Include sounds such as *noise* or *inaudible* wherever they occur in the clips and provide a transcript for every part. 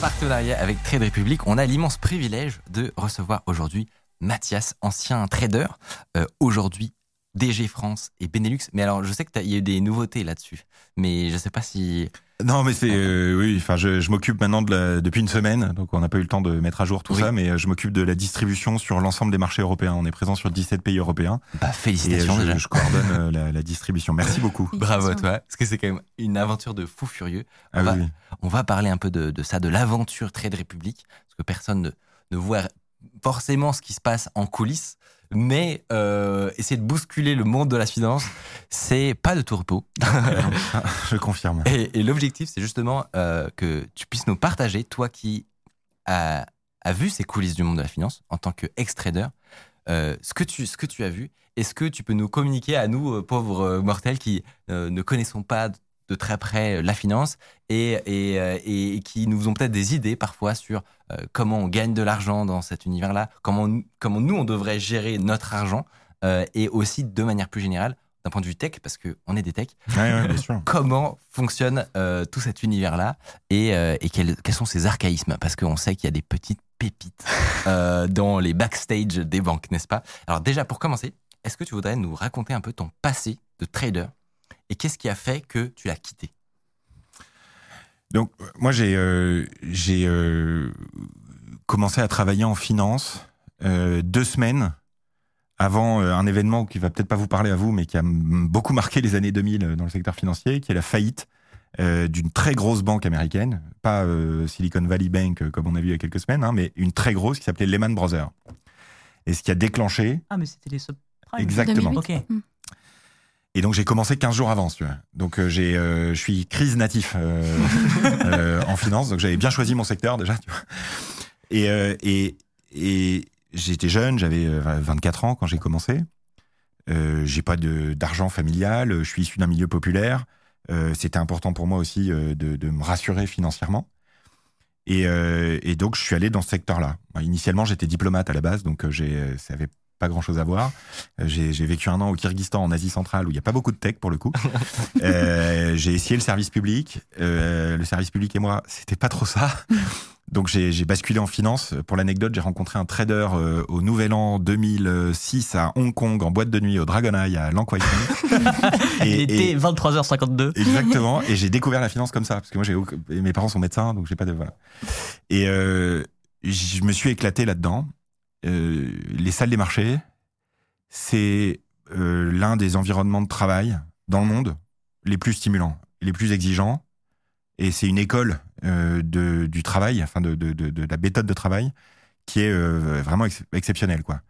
Partenariat avec Trade Republic, on a l'immense privilège de recevoir aujourd'hui Mathias, ancien trader, euh, aujourd'hui DG France et Benelux. Mais alors, je sais qu'il y a eu des nouveautés là-dessus, mais je ne sais pas si. Non, mais c'est euh, oui. Enfin, je, je m'occupe maintenant de la, depuis une semaine, donc on n'a pas eu le temps de mettre à jour tout Oui. ça, mais euh, je m'occupe de la distribution sur l'ensemble des marchés européens. On est présent sur 17 pays européens Bah, et euh, félicitations je, déjà. je coordonne euh, la, la distribution. Merci *laughs* beaucoup. Bravo à toi, parce que c'est quand même une aventure de fou furieux. Ah va- oui, oui. On va parler un peu de, de ça, de l'aventure Trade Republic, parce que personne ne, ne voit forcément ce qui se passe en coulisses, mais euh, essayer de bousculer le monde de la finance, c'est pas de tout repos. *laughs* Je confirme. Et, et l'objectif, c'est justement euh, que tu puisses nous partager, toi qui as, as vu ces coulisses du monde de la finance en tant qu'ex-trader, euh, ce, que tu, ce que tu as vu. Est-ce que tu peux nous communiquer à nous, pauvres mortels qui ne connaissons pas de très près euh, la finance et, et, euh, et qui nous ont peut-être des idées parfois sur euh, comment on gagne de l'argent dans cet univers-là, comment, comment nous, on devrait gérer notre argent et aussi de manière plus générale, d'un point de vue tech, parce qu'on est des techs, Ouais, ouais, bien sûr. *laughs* comment fonctionne euh, tout cet univers-là et, euh, et quels, quels sont ces archaïsmes? Parce qu'on sait qu'il y a des petites pépites euh, dans les backstage des banques, n'est-ce pas? Alors déjà, pour commencer, est-ce que tu voudrais nous raconter un peu ton passé de trader? Et qu'est-ce qui a fait que tu l'as quitté? Donc, euh, moi, j'ai euh, j'ai euh, commencé à travailler en finance euh, deux semaines avant euh, un événement qui va peut-être pas vous parler à vous, mais qui a beaucoup marqué les années 2000 dans le secteur financier, qui est la faillite euh, d'une très grosse banque américaine, pas euh, Silicon Valley Bank euh, comme on a vu il y a quelques semaines, hein, mais une très grosse qui s'appelait Lehman Brothers. Et ce qui a déclenché, Ah, mais c'était les subprimes. Exactement. 2008. Et donc j'ai commencé 15 jours avant, tu veux. Donc euh, j'ai, euh, je suis crise natif euh, *laughs* euh, en finance, donc j'avais bien choisi mon secteur déjà. Tu vois. Et, et, et j'étais jeune, j'avais euh, 24 ans quand j'ai commencé. J'ai pas de, d'argent familial, je suis issu d'un milieu populaire. C'était important pour moi aussi de, de me rassurer financièrement. Et, et donc je suis allé dans ce secteur-là. Initialement j'étais diplomate à la base, donc j'ai, ça avait pas grand-chose à voir. Euh, J'ai vécu un an au Kyrgyzstan, en Asie centrale, où il n'y a pas beaucoup de tech pour le coup. *laughs* Euh, j'ai essayé le service public. Euh, le service public et moi, c'était pas trop ça. Donc j'ai basculé en finance. Pour l'anecdote, j'ai rencontré un trader euh, au Nouvel An 2006 à Hong Kong, en boîte de nuit, au Dragon Eye, à Lang Kwai Fong. *laughs* Il était et- 23h52. Exactement. Et j'ai découvert la finance comme ça, parce que moi, j'ai mes parents sont médecins, donc j'ai pas de voilà. Et je me suis éclaté là-dedans. Euh, les salles des marchés, c'est euh, l'un des environnements de travail dans le monde les plus stimulants, les plus exigeants. Et c'est une école euh, de, du travail, enfin de, de, de, de la méthode de travail, qui est euh, vraiment ex- exceptionnelle, quoi.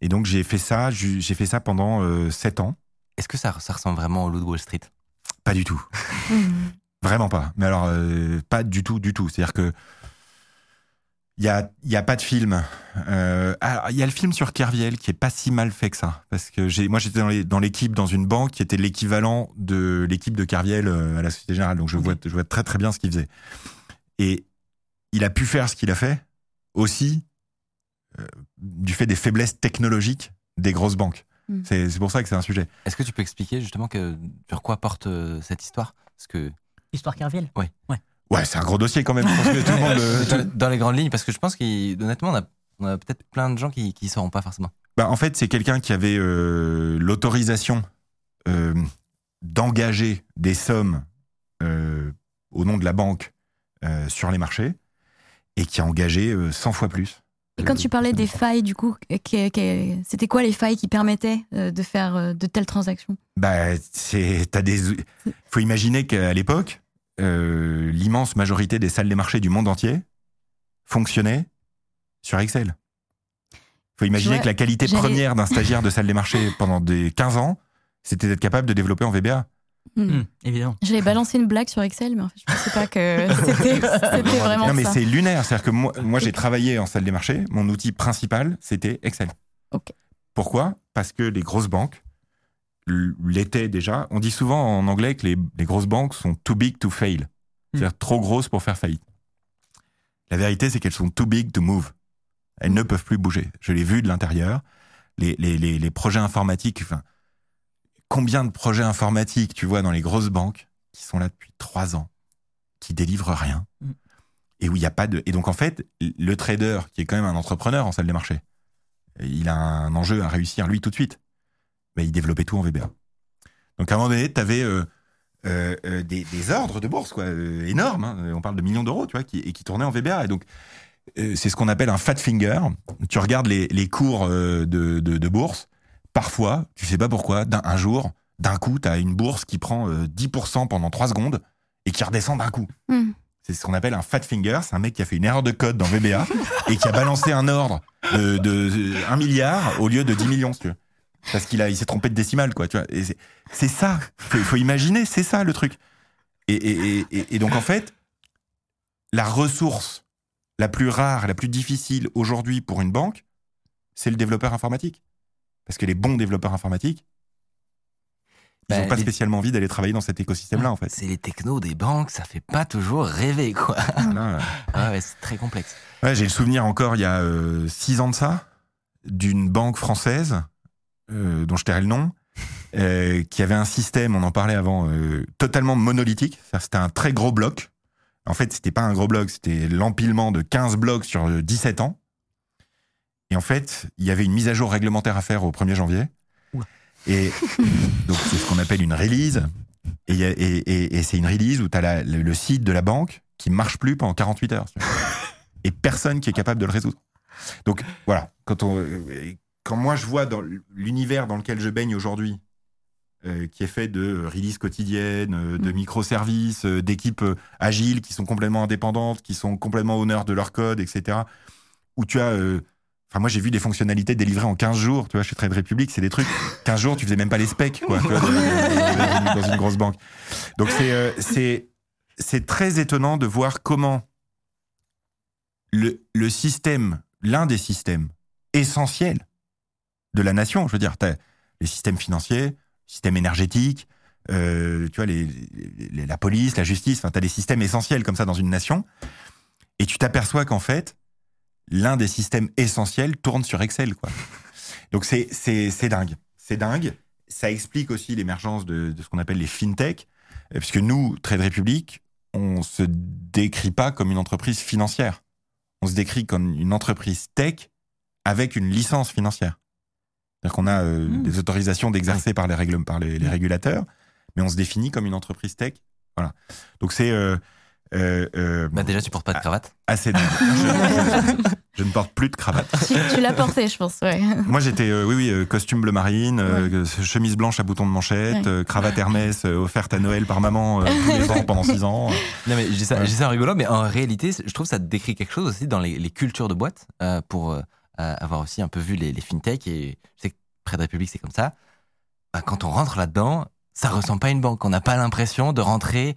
Et donc j'ai fait ça, j'ai fait ça pendant euh, sept ans. Est-ce que ça, ça ressemble vraiment au loup de Wall Street? Pas du tout. *laughs* Vraiment pas. Mais alors, euh, pas du tout, du tout. C'est-à-dire que il y a, il y a pas de film. Euh, alors, il y a le film sur Kerviel qui est pas si mal fait que ça, parce que j'ai, moi j'étais dans, l'équipe dans une banque qui était l'équivalent de l'équipe de Kerviel euh, à la Société Générale, donc je vois, je vois très très bien ce qu'il faisait. Et il a pu faire ce qu'il a fait aussi euh, du fait des faiblesses technologiques des grosses banques. Mm. C'est, c'est pour ça que c'est un sujet. Est-ce que tu peux expliquer justement que, sur quoi porte euh, cette histoire? Parce que Histoire Kerviel? Ouais, c'est un gros dossier quand même. Je pense que tout le monde. *laughs* euh, tout- dans, les grandes lignes, parce que je pense qu'honnêtement, on a, on a peut-être plein de gens qui ne sauront pas forcément. Bah, en fait, c'est quelqu'un qui avait euh, l'autorisation euh, d'engager des sommes euh, au nom de la banque euh, sur les marchés et qui a engagé euh, 100 fois plus. Et quand tu parlais des failles, du coup, c'était quoi les failles qui permettaient de faire de telles transactions? Bah, c'est, t'as des. Faut imaginer qu'à l'époque, euh, l'immense majorité des salles des marchés du monde entier fonctionnaient sur Excel. Faut imaginer vois, que la qualité j'allais- première d'un stagiaire de salle des marchés *laughs* pendant des 15 ans, c'était d'être capable de développer en VBA. Hmm, évidemment. J'avais balancé une blague sur Excel, mais en fait, je pensais pas que *laughs* c'était vraiment Non, mais c'est lunaire. C'est-à-dire que moi, moi j'ai travaillé en salle des marchés. Mon outil principal, c'était Excel. Ok. Pourquoi? Parce que les grosses banques l- l'étaient déjà. On dit souvent en anglais que les, les grosses banques sont too big to fail. C'est-à-dire trop grosses pour faire faillite. La vérité, c'est qu'elles sont too big to move. Elles ne peuvent plus bouger. Je l'ai vu de l'intérieur. Les, les, les, les projets informatiques, enfin, combien de projets informatiques tu vois dans les grosses banques qui sont là depuis trois ans, qui délivrent rien, Mm. et où il n'y a pas de. Et donc en fait, le trader, qui est quand même un entrepreneur en salle des marchés, il a un enjeu à réussir lui tout de suite. Ben, il développait tout en VBA. Donc à un moment donné, tu avais des, des ordres de bourse quoi, euh, énormes. hein. On parle de millions d'euros, tu vois, qui, et qui tournaient en VBA. Et donc euh, c'est ce qu'on appelle un fat finger. Tu regardes les, les cours euh, de, de, de bourse. Parfois, tu sais pas pourquoi, d'un un jour, d'un coup, tu as une bourse qui prend euh, 10% pendant 3 secondes et qui redescend d'un coup. Hmm. C'est ce qu'on appelle un fat finger. C'est un mec qui a fait une erreur de code dans VBA et qui a balancé un ordre de, de 1 milliard au lieu de 10 millions, si tu veux. Parce qu'il a, il s'est trompé de décimale, quoi. Tu vois. C'est, ça. Il faut, faut imaginer, c'est ça le truc. Et, et, et- et, et donc, en fait, la ressource la plus rare, la plus difficile aujourd'hui pour une banque, c'est le développeur informatique. Parce que les bons développeurs informatiques, ils Bah, n'ont pas les- spécialement envie d'aller travailler dans cet écosystème-là, en fait. C'est les technos des banques, ça fait pas toujours rêver, quoi. Ah ouais, c'est très complexe. Ouais, j'ai le souvenir encore, il y a euh, six ans de ça, d'une banque française, dont je tairai le nom, euh, qui avait un système, on en parlait avant, euh, totalement monolithique. C'était un très gros bloc. En fait, c'était pas un gros bloc, c'était l'empilement de 15 blocs sur euh, 17 ans. Et en fait, il y avait une mise à jour réglementaire à faire au 1er janvier. Et donc, c'est ce qu'on appelle une release. Et, c'est une release où tu as le, le site de la banque qui marche plus pendant 48 heures. Et personne qui est capable de le résoudre. Donc, voilà. Quand, on, euh, quand moi, je vois dans l'univers dans lequel je baigne aujourd'hui, euh, qui est fait de release quotidiennes, euh, de microservices, euh, d'équipes euh, agiles qui sont complètement indépendantes, qui sont complètement honneurs de leur code, etc. Où tu as. euh, Enfin, moi, j'ai vu des fonctionnalités délivrées en 15 jours. Tu vois, chez Trade Republic, c'est des trucs. 15 jours, tu faisais même pas les specs, quoi, tu vois, dans, une grosse banque. Donc, c'est, euh, c'est, c'est très étonnant de voir comment le, le système, l'un des systèmes essentiels de la nation, je veux dire, t'as les systèmes financiers, le système énergétique, euh, tu vois, les, les- la police, la justice, enfin, tu as des systèmes essentiels comme ça dans une nation, et tu t'aperçois qu'en fait, l'un des systèmes essentiels tourne sur Excel, quoi. *laughs* Donc c'est c'est dingue, c'est dingue. Ça explique aussi l'émergence de, de ce qu'on appelle les fintech, euh, puisque nous, Trade Republic, on se décrit pas comme une entreprise financière. On se décrit comme une entreprise tech avec une licence financière. C'est-à-dire qu'on a euh, Mmh. des autorisations d'exercer par les règles, par les, les régulateurs, mais on se définit comme une entreprise tech. Voilà. Donc c'est euh, euh, euh, Bah déjà, tu portes pas de cravate. assez dingue. *laughs* je, je ne porte plus de cravate. Tu, tu l'as porté, je pense, ouais. *laughs* Moi, j'étais, euh, oui, oui, costume bleu marine, euh, chemise blanche à boutons de manchette, Ouais. euh, cravate Hermès euh, offerte à Noël par maman euh, tous les ans pendant six ans. Non, mais je dis ça, Ouais. ça en rigolant, mais en réalité, je trouve que ça décrit quelque chose aussi dans les, les cultures de boîte, euh, pour euh, avoir aussi un peu vu les, les fintech, et je sais que Près de République, c'est comme ça. Bah, quand on rentre là-dedans, ça ressemble pas à une banque. On n'a pas l'impression de rentrer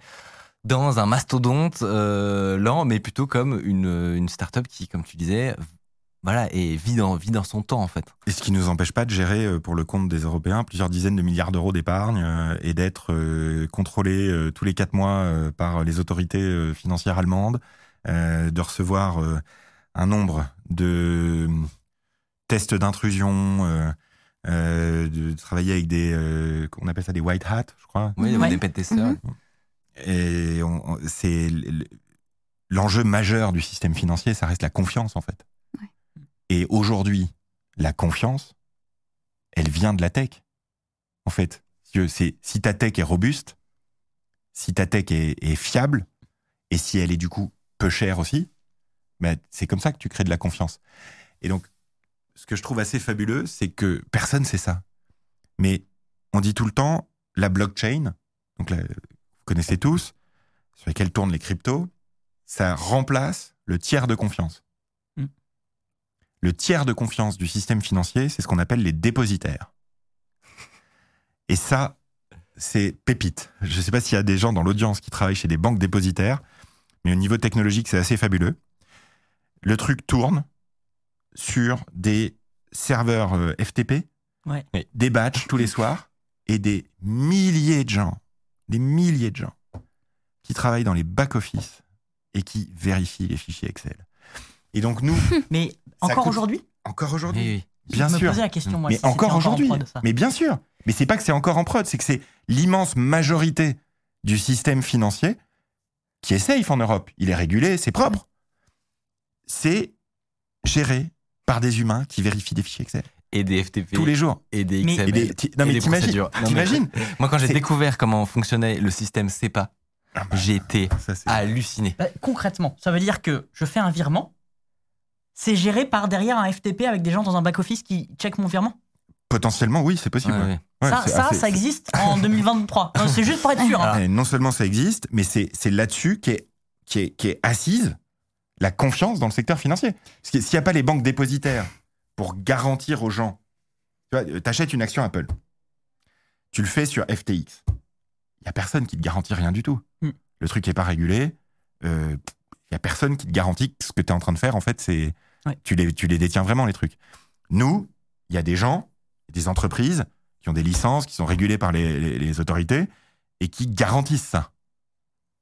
dans un mastodonte euh, lent, mais plutôt comme une, une start-up qui, comme tu disais, voilà, et vit dans, vit dans son temps, en fait. Et ce qui nous empêche pas de gérer euh, pour le compte des Européens plusieurs dizaines de milliards d'euros d'épargne euh, et d'être euh, contrôlé tous les quatre mois par les autorités financières allemandes, de recevoir un nombre de tests d'intrusion, euh, de travailler avec des, euh, on appelle ça des white hats, je crois. Oui, Ouais. des pen testers. Mhm. Et on- on- c'est l'enjeu majeur du système financier, ça reste la confiance en fait. Ouais. Et aujourd'hui, la confiance, elle vient de la tech. En fait, Si c'est ta tech est robuste, si ta tech est, est fiable, et si elle est du coup peu chère aussi, ben, c'est comme ça que tu crées de la confiance. Et donc, ce que je trouve assez fabuleux, c'est que personne sait ça. Mais on dit tout le temps la blockchain, donc la, vous connaissez tous, sur lesquels tournent les cryptos, ça remplace le tiers de confiance. Mm. Le tiers de confiance du système financier, c'est ce qu'on appelle les dépositaires. Et ça, c'est pépite. Je ne sais pas s'il y a des gens dans l'audience qui travaillent chez des banques dépositaires, mais au niveau technologique, c'est assez fabuleux. Le truc tourne sur des serveurs euh, FTP, Ouais. des batchs tous les soirs, et des milliers de gens, des milliers de gens qui travaillent dans les back-office et qui vérifient les fichiers Excel. Et donc nous, *laughs* Mais encore aujourd'hui? Encore aujourd'hui, Oui, oui. bien Je me sûr, posais la question, moi. mais si encore en aujourd'hui. ça. Mais bien sûr. Mais c'est pas que c'est encore en prod, c'est que c'est l'immense majorité du système financier qui est safe en Europe. Il est régulé, c'est propre. C'est géré par des humains qui vérifient des fichiers Excel Et des FTP. tous les jours. Et des XML. Et des- ti- non, mais t'imagines- *laughs* Moi, quand j'ai découvert comment fonctionnait le système CEPA, Ah bah, j'ai été ça, halluciné. Bah, concrètement, ça veut dire que je fais un virement, c'est géré par derrière un FTP avec des gens dans un back-office qui check mon virement. Potentiellement, oui, c'est possible. Ouais, ouais. ouais. Ouais, ça, ça, assez- ça existe en *laughs* 2023. Non, C'est juste pour être sûr. hein. Et non seulement ça existe, mais c'est c'est là-dessus qu'est qui est, qui est assise la confiance dans le secteur financier. S'il n'y a pas les banques dépositaires pour garantir aux gens, tu vois, t'achètes une action Apple, tu le fais sur FTX, il n'y a personne qui te garantit rien du tout. Hmm. Le truc n'est pas régulé, euh, il n'y a personne qui te garantit que ce que tu es en train de faire, en fait, c'est Ouais. tu, les, tu les détiens vraiment, les trucs. Nous, il y a des gens, des entreprises qui ont des licences, qui sont régulées par les- les- les autorités et qui garantissent ça.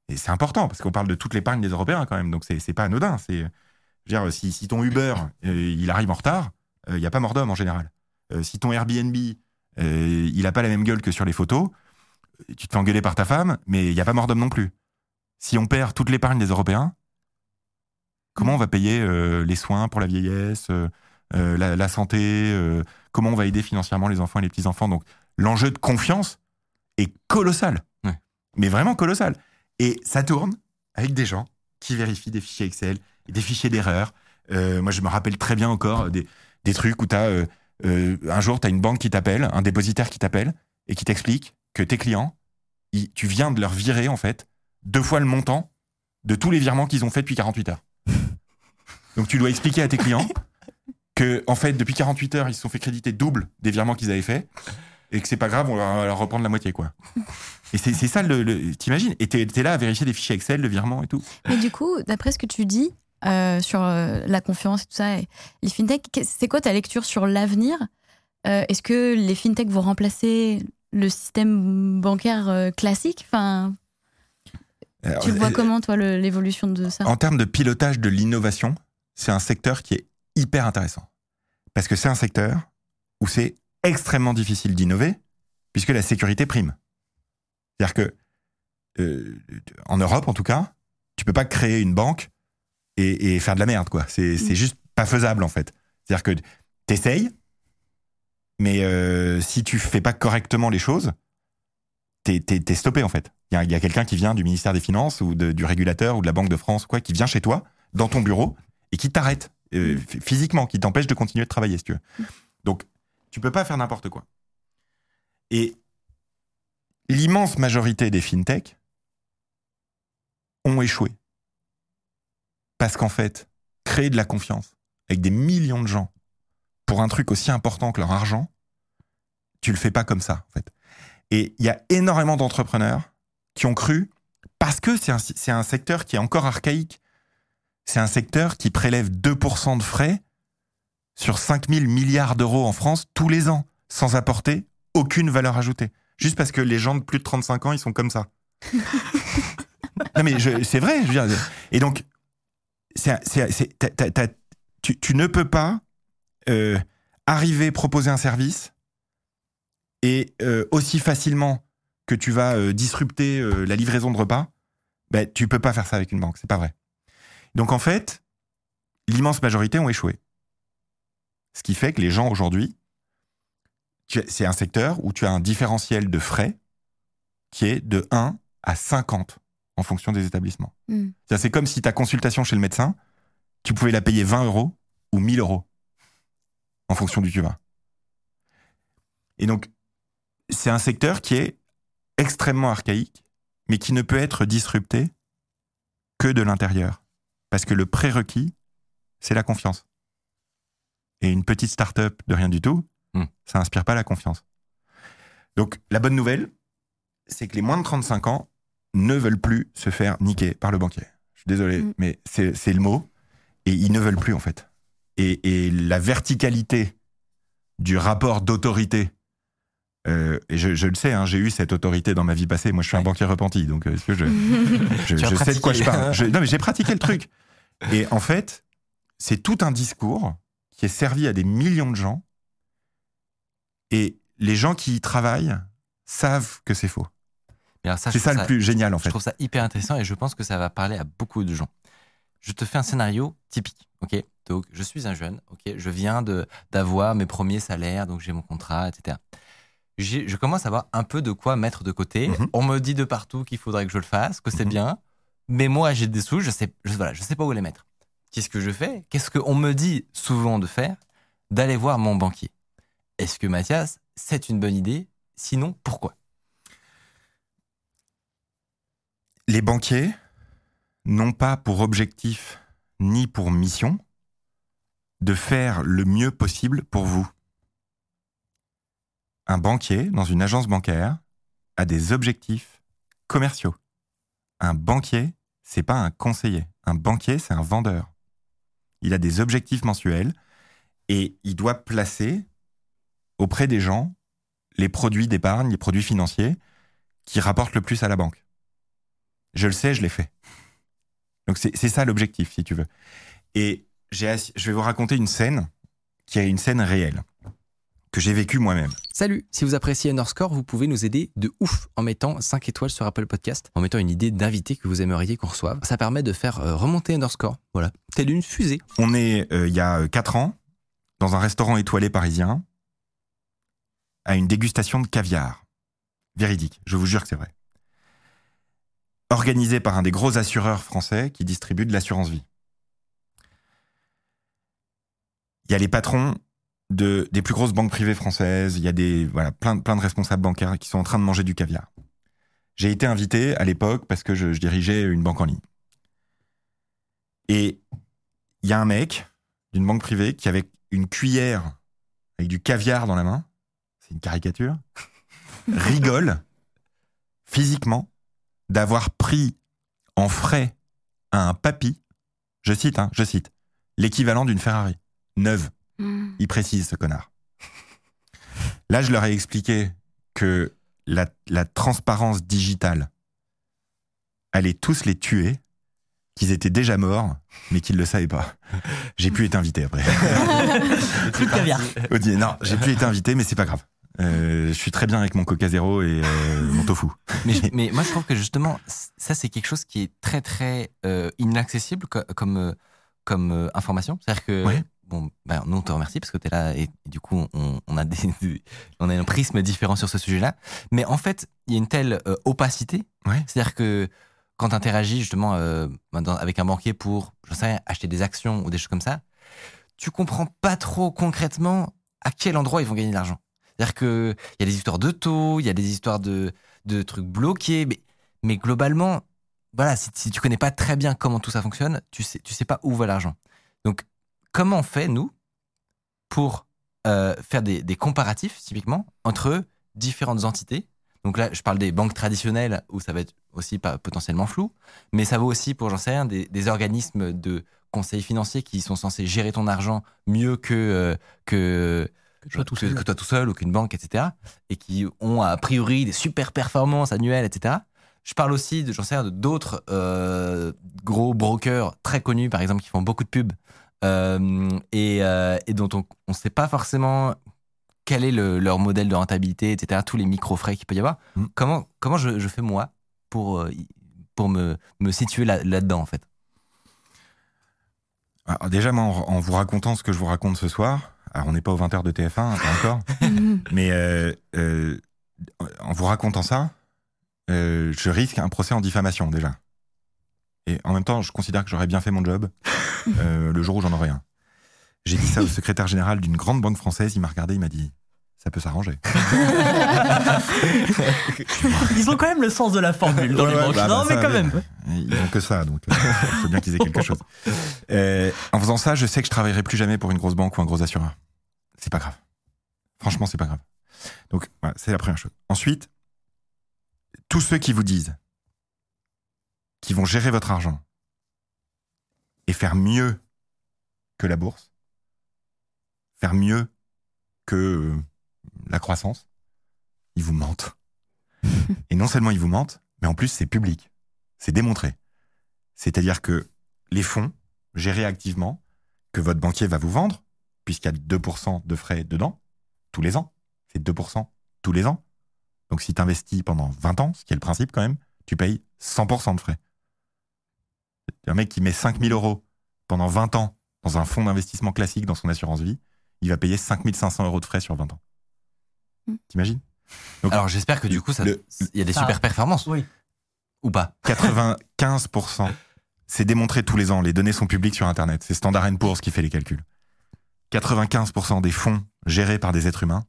Et c'est important parce qu'on parle de toute l'épargne des Européens quand même, donc c'est pas anodin. C'est, dire, si, si ton Uber euh, il arrive en retard, il n'y a pas mort d'homme en général. Euh, si ton Airbnb euh, il a pas la même gueule que sur les photos, euh, tu te fais engueuler par ta femme, mais il n'y a pas mort d'homme non plus. Si on perd toute l'épargne des Européens, comment on va payer euh, les soins pour la vieillesse, euh, euh, la, la santé, euh, comment on va aider financièrement les enfants et les petits enfants Donc l'enjeu de confiance est colossal, Ouais. mais vraiment colossal. Et ça tourne avec des gens qui vérifient des fichiers Excel, et des fichiers d'erreur. Euh, moi, je me rappelle très bien encore des, des trucs où tu as un jour, tu as une banque qui t'appelle, un dépositaire qui t'appelle et qui t'explique que tes clients, ils- tu viens de leur virer en fait deux fois le montant de tous les virements qu'ils ont fait depuis 48 heures. *laughs* Donc tu dois expliquer à tes clients que en fait depuis 48 heures ils se sont fait créditer double des virements qu'ils avaient fait et que c'est pas grave, on va leur reprendre la moitié quoi. Et c'est ça le, le- t'imagines? Et t'es es là à vérifier des fichiers Excel, le virement et tout. Mais du coup, d'après ce que tu dis euh, sur euh, la confiance et tout ça, et les fintechs, qu'est- c'est quoi ta lecture sur l'avenir? Euh, Est-ce que les fintechs vont remplacer le système bancaire classique? Enfin, Alors, tu vois comment toi l'évolution de ça? En termes de pilotage de l'innovation, c'est un secteur qui est hyper intéressant. Parce que c'est un secteur où c'est extrêmement difficile d'innover, puisque la sécurité prime. C'est-à-dire que, euh, en Europe en tout cas, tu peux pas créer une banque et, et faire de la merde, quoi. C'est Mm. juste pas faisable, en fait. C'est-à-dire que t'essayes, mais euh, si tu fais pas correctement les choses, t'es t'es- t'es stoppé, en fait. Il y a, a quelqu'un qui vient du ministère des Finances ou de- du régulateur ou de la Banque de France, quoi, qui vient chez toi, dans ton bureau, et qui t'arrête euh, ph- physiquement, qui t'empêche de continuer de travailler, si tu veux. Donc, tu peux pas faire n'importe quoi. Et l'immense majorité des fintechs ont échoué. Parce qu'en fait, créer de la confiance avec des millions de gens pour un truc aussi important que leur argent, tu le fais pas comme ça. Et il y a énormément d'entrepreneurs qui ont cru, parce que c'est un, un secteur qui est encore archaïque, c'est un secteur qui prélève 2% de frais sur 5000 milliards d'euros en France tous les ans, sans apporter aucune valeur ajoutée. Juste parce que les gens de plus de 35 ans, ils sont comme ça. *laughs* non mais c'est vrai, je veux dire. Et donc, tu, ne peux pas euh, arriver, proposer un service et euh, aussi facilement que tu vas euh, disrupter la livraison de repas, ben, tu peux pas faire ça avec une banque, c'est pas vrai. Donc en fait, l'immense majorité ont échoué. Ce qui fait que les gens aujourd'hui, c'est un secteur où tu as un différentiel de frais qui est de 1 à 50 en fonction des établissements. Hmm. C'est comme si ta consultation chez le médecin, tu pouvais la payer 20 euros ou 1000 euros en fonction d'où tu vas. Et donc, c'est un secteur qui est extrêmement archaïque, mais qui ne peut être disrupté que de l'intérieur. Parce que le prérequis, c'est la confiance. Et une petite start-up de rien du tout, Hmm. ça inspire pas la confiance. Donc, la bonne nouvelle, c'est que les moins de 35 ans ne veulent plus se faire niquer par le banquier. Je suis désolé, Mm. mais c'est le mot. Et ils ne veulent plus, en fait. Et, et la verticalité du rapport d'autorité, euh, et je, je le sais, hein, j'ai eu cette autorité dans ma vie passée. Moi, je suis un banquier repenti, donc euh, *laughs* je, sais de quoi je parle. Je- non, mais j'ai pratiqué le truc. Et en fait, c'est tout un discours qui est servi à des millions de gens. Et les gens qui y travaillent savent que c'est faux. Ça, je C'est ça le plus génial, en Je fait. trouve ça hyper intéressant et je pense que ça va parler à beaucoup de gens. Je te fais un scénario typique, ok? Donc, je suis un jeune, ok? Je viens d'avoir mes premiers salaires, donc j'ai mon contrat, etc. Je commence à avoir un peu de quoi mettre de côté. Mhm. On me dit de partout qu'il faudrait que je le fasse, que c'est Mhm. bien. Mais moi, j'ai des sous, je sais, je, voilà, je sais pas où les mettre. Qu'est-ce que je fais? Qu'est-ce qu'on me dit souvent de faire? D'aller voir mon banquier. Est-ce que Mathias, c'est une bonne idée? Sinon, pourquoi? Les banquiers n'ont pas pour objectif ni pour mission de faire le mieux possible pour vous. Un banquier dans une agence bancaire a des objectifs commerciaux. Un banquier, c'est pas un conseiller. Un banquier, c'est un vendeur. Il a des objectifs mensuels et il doit placer auprès des gens les produits d'épargne, les produits financiers qui rapportent le plus à la banque. Je le sais, je l'ai fait. Donc c'est ça l'objectif, si tu veux. Et je vais vous raconter une scène qui est une scène réelle que j'ai vécue moi-même. Salut, si vous appréciez Underscore, vous pouvez nous aider de ouf en mettant 5 étoiles sur Apple Podcast, en mettant une idée d'invité que vous aimeriez qu'on reçoive. Ça permet de faire euh, remonter Underscore, voilà, telle une fusée. On est euh, il y a 4 ans dans un restaurant étoilé parisien à une dégustation de caviar. Véridique, je vous jure que c'est vrai. Organisé par un des gros assureurs français qui distribue de l'assurance vie. Il y a les patrons de, des plus grosses banques privées françaises, il y a des, voilà, plein, plein de responsables bancaires qui sont en train de manger du caviar. J'ai été invité à l'époque parce que je, je dirigeais une banque en ligne. Et il y a un mec d'une banque privée qui, avec une cuillère avec du caviar dans la main, c'est une caricature, *laughs* rigole physiquement d'avoir pris en frais à un papy, je cite, hein, je cite, l'équivalent d'une Ferrari, neuve. Mm. Il précise, ce connard. Là, je leur ai expliqué que la, la transparence digitale allait tous les tuer, qu'ils étaient déjà morts, mais qu'ils ne le savaient pas. J'ai pu être invité après. Plus de caviar. Non, j'ai pu être invité, mais c'est pas grave. Euh, je suis très bien avec mon Coca Zéro et euh, mon tofu. mais, moi, je trouve que justement, ça, c'est quelque chose qui est très, très euh, inaccessible co- comme, comme information. C'est-à-dire que, Ouais. Bon, ben, nous, on te remercie parce que tu es là et, et du coup, on, on a des, des- on a un prisme différent sur ce sujet-là. Mais en fait, il y a une telle euh, opacité. Ouais. C'est-à-dire que quand tu interagis justement euh, dans- avec un banquier pour, je sais rien, acheter des actions ou des choses comme ça, tu comprends pas trop concrètement à quel endroit ils vont gagner de l'argent. C'est-à-dire qu'il y a des histoires de taux, il y a des histoires de, de trucs bloqués, mais, mais globalement, voilà, si, si tu connais pas très bien comment tout ça fonctionne, tu sais, tu sais pas où va l'argent. Comment on fait, nous, pour euh, faire des, des comparatifs, typiquement, entre différentes entités Donc là, je parle des banques traditionnelles, où ça va être aussi pas potentiellement flou, mais ça vaut aussi pour, j'en sais rien, des, des organismes de conseils financiers qui sont censés gérer ton argent mieux que, euh, que, toi tout que- que toi tout seul ou qu'une banque, etc. Et qui ont a priori des super performances annuelles, etc. Je parle aussi de, j'en sais rien, de d'autres euh, gros brokers très connus, par exemple, qui font beaucoup de pubs et, euh, et dont on ne sait pas forcément quel est le- leur modèle de rentabilité, etc. Tous les micro-frais qu'il peut y avoir. Mm. Comment, comment je, je fais moi pour, euh, pour me, me situer là- là-dedans, en fait? Alors déjà, moi, en, en vous racontant ce que je vous raconte ce soir, alors on n'est pas au 20h de TF1, hein, pas encore, *laughs* mais euh, euh, en vous racontant ça, euh, je risque un procès en diffamation déjà. Et en même temps, je considère que j'aurais bien fait mon job euh, le jour où j'en aurai un. J'ai dit ça au secrétaire général d'une grande banque française, il m'a regardé, il m'a dit ça peut s'arranger. *laughs* Ils ont quand même le sens de la formule dans Ouais, les ouais, banques. bah, non, bah, mais ça, quand même. Ils ont que ça, donc il faut bien qu'ils aient quelque chose. Euh, en faisant ça, je sais que je travaillerai plus jamais pour une grosse banque ou un gros assureur. C'est pas grave. Franchement, c'est pas grave. Donc, voilà, c'est la première chose. Ensuite, tous ceux qui vous disent qu'ils vont gérer votre argent et faire mieux que la bourse, faire mieux que la croissance, ils vous mentent. *laughs* et non seulement ils vous mentent, mais en plus c'est public, c'est démontré. C'est-à-dire que les fonds gérés activement, que votre banquier va vous vendre, puisqu'il y a 2% de frais dedans, tous les ans, c'est 2% tous les ans. Donc si tu investis pendant 20 ans, ce qui est le principe quand même, tu payes 100% de frais. Un mec qui met 5000 euros pendant 20 ans dans un fonds d'investissement classique dans son assurance vie, il va payer 5500 euros de frais sur 20 ans. Mm. T'imagines? Donc, Alors j'espère que du coup, ça- il y a des Ça- super performances. Oui. Ou pas 95%, c'est démontré tous les ans, les données sont publiques sur Internet, c'est Standard Poor's qui fait les calculs. 95% des fonds gérés par des êtres humains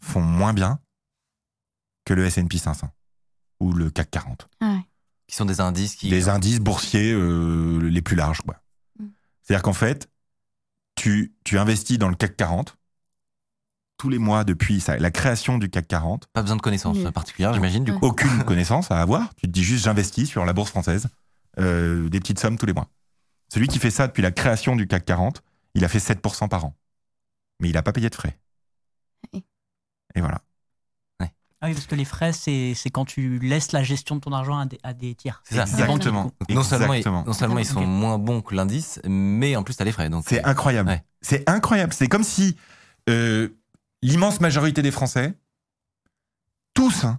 font moins bien que le S&P 500 ou le CAC 40. Ah ouais. Qui sont des indices qui. des indices boursiers euh, les plus larges. quoi. Mm. C'est-à-dire qu'en fait, tu, tu investis dans le CAC 40 tous les mois depuis ça, la création du CAC 40, Pas besoin de connaissances Oui. particulières, j'imagine, du coup. aucune *laughs* connaissance à avoir. Tu te dis juste j'investis sur la bourse française, euh, des petites sommes tous les mois. Celui qui fait ça depuis la création du CAC 40, il a fait 7% par an. Mais il n'a pas payé de frais. Oui. Et voilà. Ah oui, parce que les frais, c'est quand tu laisses la gestion de ton argent à des, à des tiers. C'est ça. Exactement. non seulement, ils, Exactement. non seulement ils sont moins bons que l'indice, mais en plus, t'as les frais. C'est euh, incroyable. Ouais. C'est incroyable. C'est comme si euh, l'immense majorité des Français, tous, hein,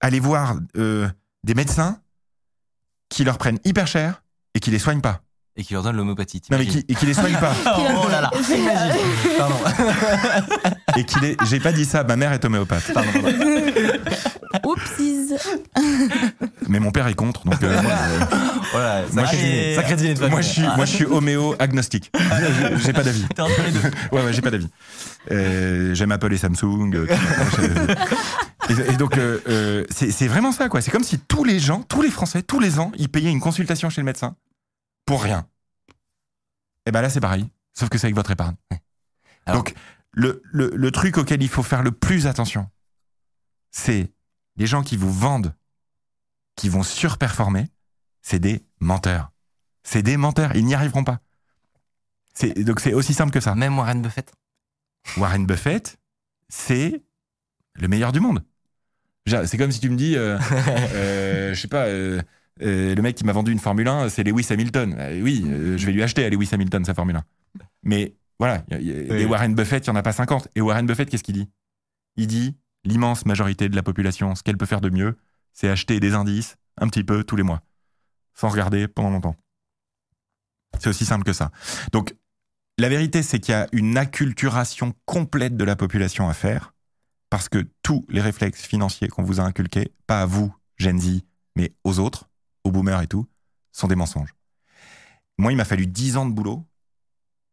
allaient voir euh, des médecins qui leur prennent hyper cher et qui les soignent pas. et qui leur donne l'homéopathie. Non, mais qui, et qui les soignent pas. Oh, *laughs* oh là là. *laughs* Pardon. *laughs* et qui les. J'ai pas dit ça. Ma mère est homéopathe. Pardon, pardon. Oupsies. Mais mon père est contre. Donc euh, moi, euh, Voilà, Moi, sacré je- dîner, sacré dîner de famille. moi, je suis, moi, je suis homéo agnostique. J'ai- pas d'avis. T'es entre les deux. Ouais, ouais, j'ai pas d'avis. Euh, J'aime Apple et Samsung. euh, et, et donc, euh, euh, c'est c'est vraiment ça, quoi. C'est comme si tous les gens, tous les Français, tous les ans, ils payaient une consultation chez le médecin pour rien. Et ben là, c'est pareil, sauf que c'est avec votre épargne. Alors- donc, le, le, le truc auquel il faut faire le plus attention, c'est les gens qui vous vendent, qui vont surperformer, c'est des menteurs. C'est des menteurs, ils n'y arriveront pas. Donc, c'est aussi simple que ça. Même Warren Buffett. Warren Buffett, c'est le meilleur du monde. C'est comme si tu me dis, euh, *laughs* euh, je sais pas, euh, le mec qui m'a vendu une Formule 1, c'est Lewis Hamilton. Oui, je vais lui acheter à Lewis Hamilton sa Formule 1. Mais voilà, y a- y a- Oui. des Warren Buffett, il n'y en a pas 50. Et Warren Buffett, qu'est-ce qu'il dit? Il dit, l'immense majorité de la population, ce qu'elle peut faire de mieux, c'est acheter des indices un petit peu tous les mois, sans regarder pendant longtemps. C'est aussi simple que ça. Donc, la vérité, c'est qu'il y a une acculturation complète de la population à faire, parce que tous les réflexes financiers qu'on vous a inculqués, pas à vous, Gen Z, mais aux autres, aux boomers et tout, sont des mensonges. Moi, il m'a fallu 10 ans de boulot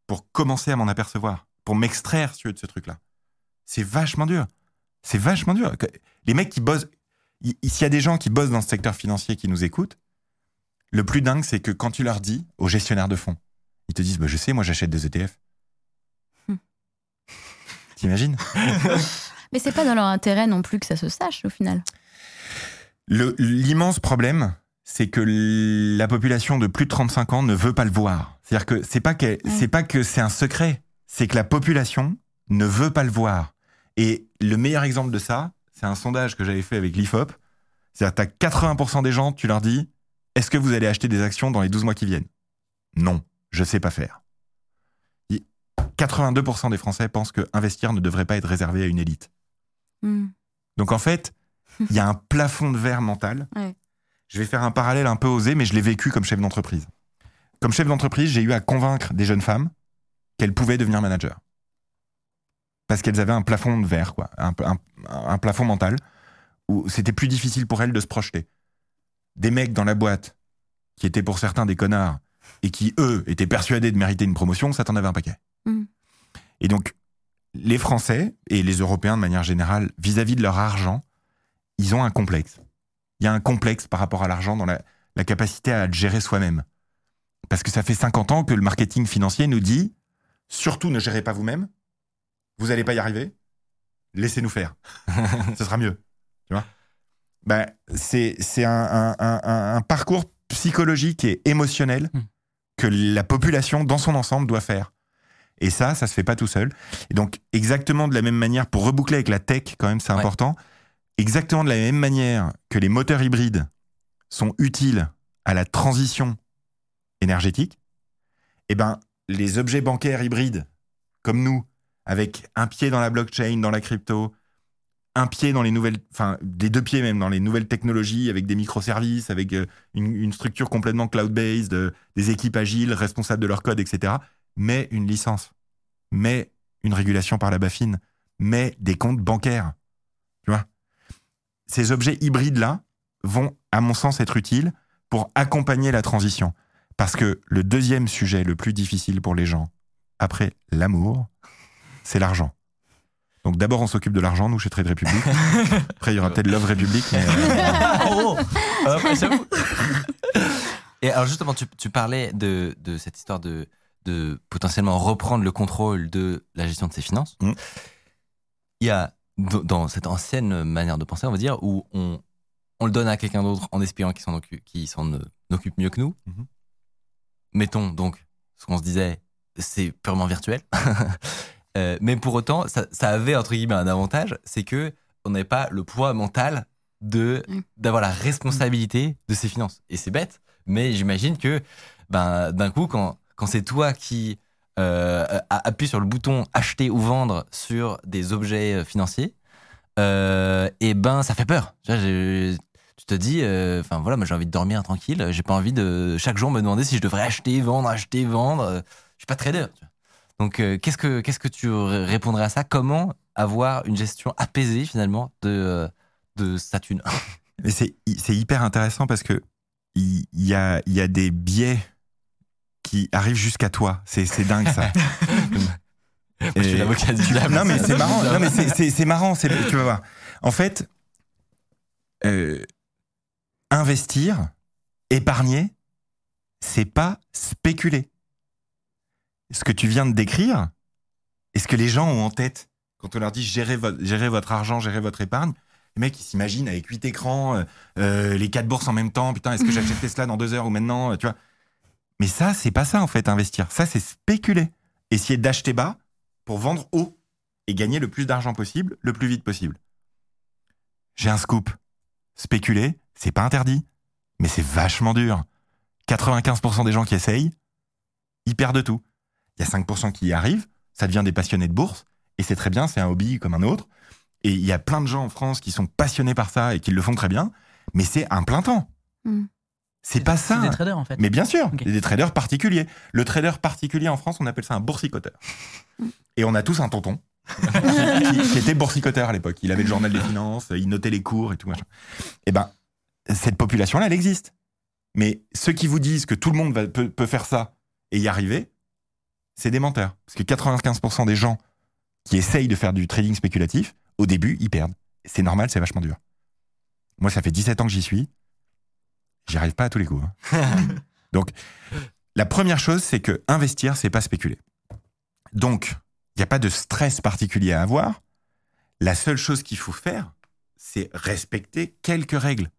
pour commencer à m'en apercevoir, pour m'extraire de ce truc-là. C'est vachement dur. C'est vachement dur. Les mecs qui bossent, il- s'il y a des gens qui bossent dans ce secteur financier qui nous écoutent, le plus dingue, c'est que quand tu leur dis aux gestionnaires de fonds, ils te disent bah, Je sais, moi j'achète des ETF. Hmm. *laughs* T'imagines? *laughs* Mais c'est pas dans leur intérêt non plus que ça se sache au final. L'immense problème, c'est que la population de plus de 35 ans ne veut pas le voir. C'est-à-dire que c'est pas que c'est pas que c'est un secret, c'est que la population ne veut pas le voir. Et le meilleur exemple de ça, c'est un sondage que j'avais fait avec l'IFOP. C'est-à-dire que tu as 80% des gens, tu leur dis Est-ce que vous allez acheter des actions dans les 12 mois qui viennent? Non, je sais pas faire. Et 82% des Français pensent que investir ne devrait pas être réservé à une élite. Hmm. Donc en fait, il y a un plafond de verre mental. Ouais. Je vais faire un parallèle un peu osé, mais je l'ai vécu comme chef d'entreprise. Comme chef d'entreprise, j'ai eu à convaincre des jeunes femmes qu'elles pouvaient devenir managers. Parce qu'elles avaient un plafond de verre, quoi, un, un- un plafond mental, où c'était plus difficile pour elles de se projeter. Des mecs dans la boîte, qui étaient pour certains des connards, et qui, eux, étaient persuadés de mériter une promotion, ça t'en avait un paquet. Mm. Et donc, les Français, et les Européens de manière générale, vis-à-vis de leur argent, ils ont un complexe. Il y a un complexe par rapport à l'argent dans la, la capacité à le gérer soi-même. Parce que ça fait 50 ans que le marketing financier nous dit surtout ne gérez pas vous-même, vous n'allez pas y arriver, laissez-nous faire. *laughs* Ce sera mieux. Tu vois? Bah, c'est c'est un, un- un- un- un parcours psychologique et émotionnel Hmm. que la population dans son ensemble doit faire. Et ça, ça se fait pas tout seul. Et donc, exactement de la même manière, pour reboucler avec la tech, quand même, c'est Ouais. important, exactement de la même manière que les moteurs hybrides sont utiles à la transition énergétique, eh ben, les objets bancaires hybrides, comme nous, avec un pied dans la blockchain, dans la crypto, un pied dans les nouvelles, enfin deux pieds même dans les nouvelles technologies, avec des microservices, avec euh, une, une structure complètement cloud-based, euh, des équipes agiles, responsables de leur code, etc. Mais une licence, mais une régulation par la BaFin, mais des comptes bancaires. Ces objets hybrides-là vont, à mon sens, être utiles pour accompagner la transition. Parce que le deuxième sujet le plus difficile pour les gens, après l'amour, c'est l'argent. Donc d'abord, on s'occupe de l'argent, nous, chez Trade Republic. *laughs* Après, il y aura peut-être Love Republic. Mais, euh, *laughs* Oh, Euh, ouais, j'avoue. Et alors justement, tu, tu parlais de, de cette histoire de, de potentiellement reprendre le contrôle de la gestion de ses finances. Mm. Il y a dans- cette ancienne manière de penser, on va dire, où on, on le donne à quelqu'un d'autre en espérant qu'il s'en occupe, euh, occupe mieux que nous. Mhm. Mettons donc ce qu'on se disait, c'est purement virtuel. *laughs* Euh, mais pour autant, ça, ça avait entre guillemets un avantage, c'est que on n'avait pas le poids mental de Mm. d'avoir la responsabilité de ses finances. Et c'est bête, mais j'imagine que ben d'un coup, quand quand c'est toi qui euh, appuie sur le bouton acheter ou vendre sur des objets euh, financiers, euh, et ben ça fait peur. Tu te dis, euh, enfin voilà, moi j'ai envie de dormir tranquille. J'ai pas envie de chaque jour me demander si je devrais acheter, vendre, acheter, vendre. Euh, Je suis pas trader. Donc euh, qu'est-ce que qu'est-ce que tu répondrais à ça? Comment avoir une gestion apaisée finalement de euh, de sa thune? C'est hyper intéressant parce que il y, a, il y a des biais qui arrivent jusqu'à toi. C'est c'est dingue ça. *laughs* Moi, je suis l'avocat du diable. non mais c'est marrant. bizarre. Non mais c'est- marrant. Tu vas voir. En fait, euh, investir, épargner, c'est pas spéculer. Ce que tu viens de décrire, et ce que les gens ont en tête quand on leur dit gérer votre, gérer votre argent, gérer votre épargne, les mecs ils s'imaginent avec huit écrans, euh, euh, les quatre bourses en même temps. Putain, est-ce que j'achète Tesla dans deux heures ou maintenant Tu vois? Mais ça, c'est pas ça en fait, investir. Ça, c'est spéculer. Essayer d'acheter bas pour vendre haut et gagner le plus d'argent possible, le plus vite possible. J'ai un scoop. Spéculer, c'est pas interdit, mais c'est vachement dur. 95% des gens qui essayent, ils perdent tout. Il y a 5% qui y arrivent, ça devient des passionnés de bourse, et c'est très bien, c'est un hobby comme un autre. Et il y a plein de gens en France qui sont passionnés par ça et qui le font très bien, mais c'est un plein temps. Hmm. C'est pas C'est ça. des traders en fait. Mais bien sûr, Ok. des traders particuliers. Le trader particulier en France, on appelle ça un boursicoteur. Et on a tous un tonton *laughs* qui, qui était boursicoteur à l'époque. Il avait le journal des finances, il notait les cours et tout machin. Et ben, cette population-là, elle existe. Mais ceux qui vous disent que tout le monde va- peut, peut faire ça et y arriver, c'est des menteurs. Parce que 95% des gens qui essayent de faire du trading spéculatif, au début, ils perdent. C'est normal, c'est vachement dur. Moi, ça fait 17 ans que j'y suis. J'y arrive pas à tous les coups. hein. *laughs* Donc, la première chose, c'est que investir, c'est pas spéculer. Donc, il n'y a pas de stress particulier à avoir. La seule chose qu'il faut faire, c'est respecter quelques règles.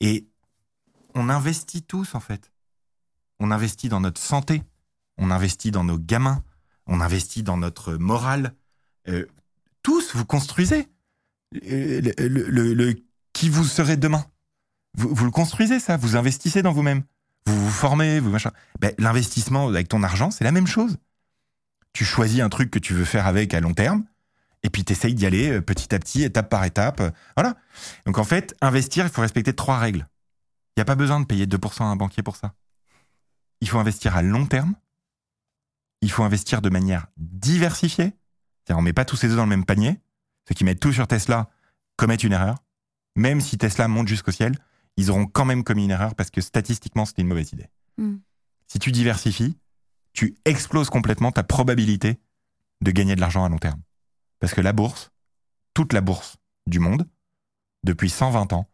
Et on investit tous, en fait. On investit dans notre santé, on investit dans nos gamins, on investit dans notre morale. Euh, tous, vous construisez euh, le, le- qui vous serez demain. Vous, vous le construisez, ça. Vous investissez dans vous-même. Vous vous formez, vous machin. Ben, L'investissement avec ton argent, c'est la même chose. Tu choisis un truc que tu veux faire avec à long terme, et puis tu essayes d'y aller euh, petit à petit, étape par étape. euh, Voilà. Donc en fait, investir, il faut respecter trois règles. Il n'y a pas besoin de payer 2% à un banquier pour ça. Il faut investir à long terme. Il faut investir de manière diversifiée. C'est-à-dire, on met pas tous ses œufs dans le même panier. Ceux qui mettent tout sur Tesla commettent une erreur. Même si Tesla monte jusqu'au ciel, ils auront quand même commis une erreur parce que statistiquement, c'était une mauvaise idée. Hmm. Si tu diversifies, tu exploses complètement ta probabilité de gagner de l'argent à long terme. Parce que la bourse, toute la bourse du monde, depuis 120 ans,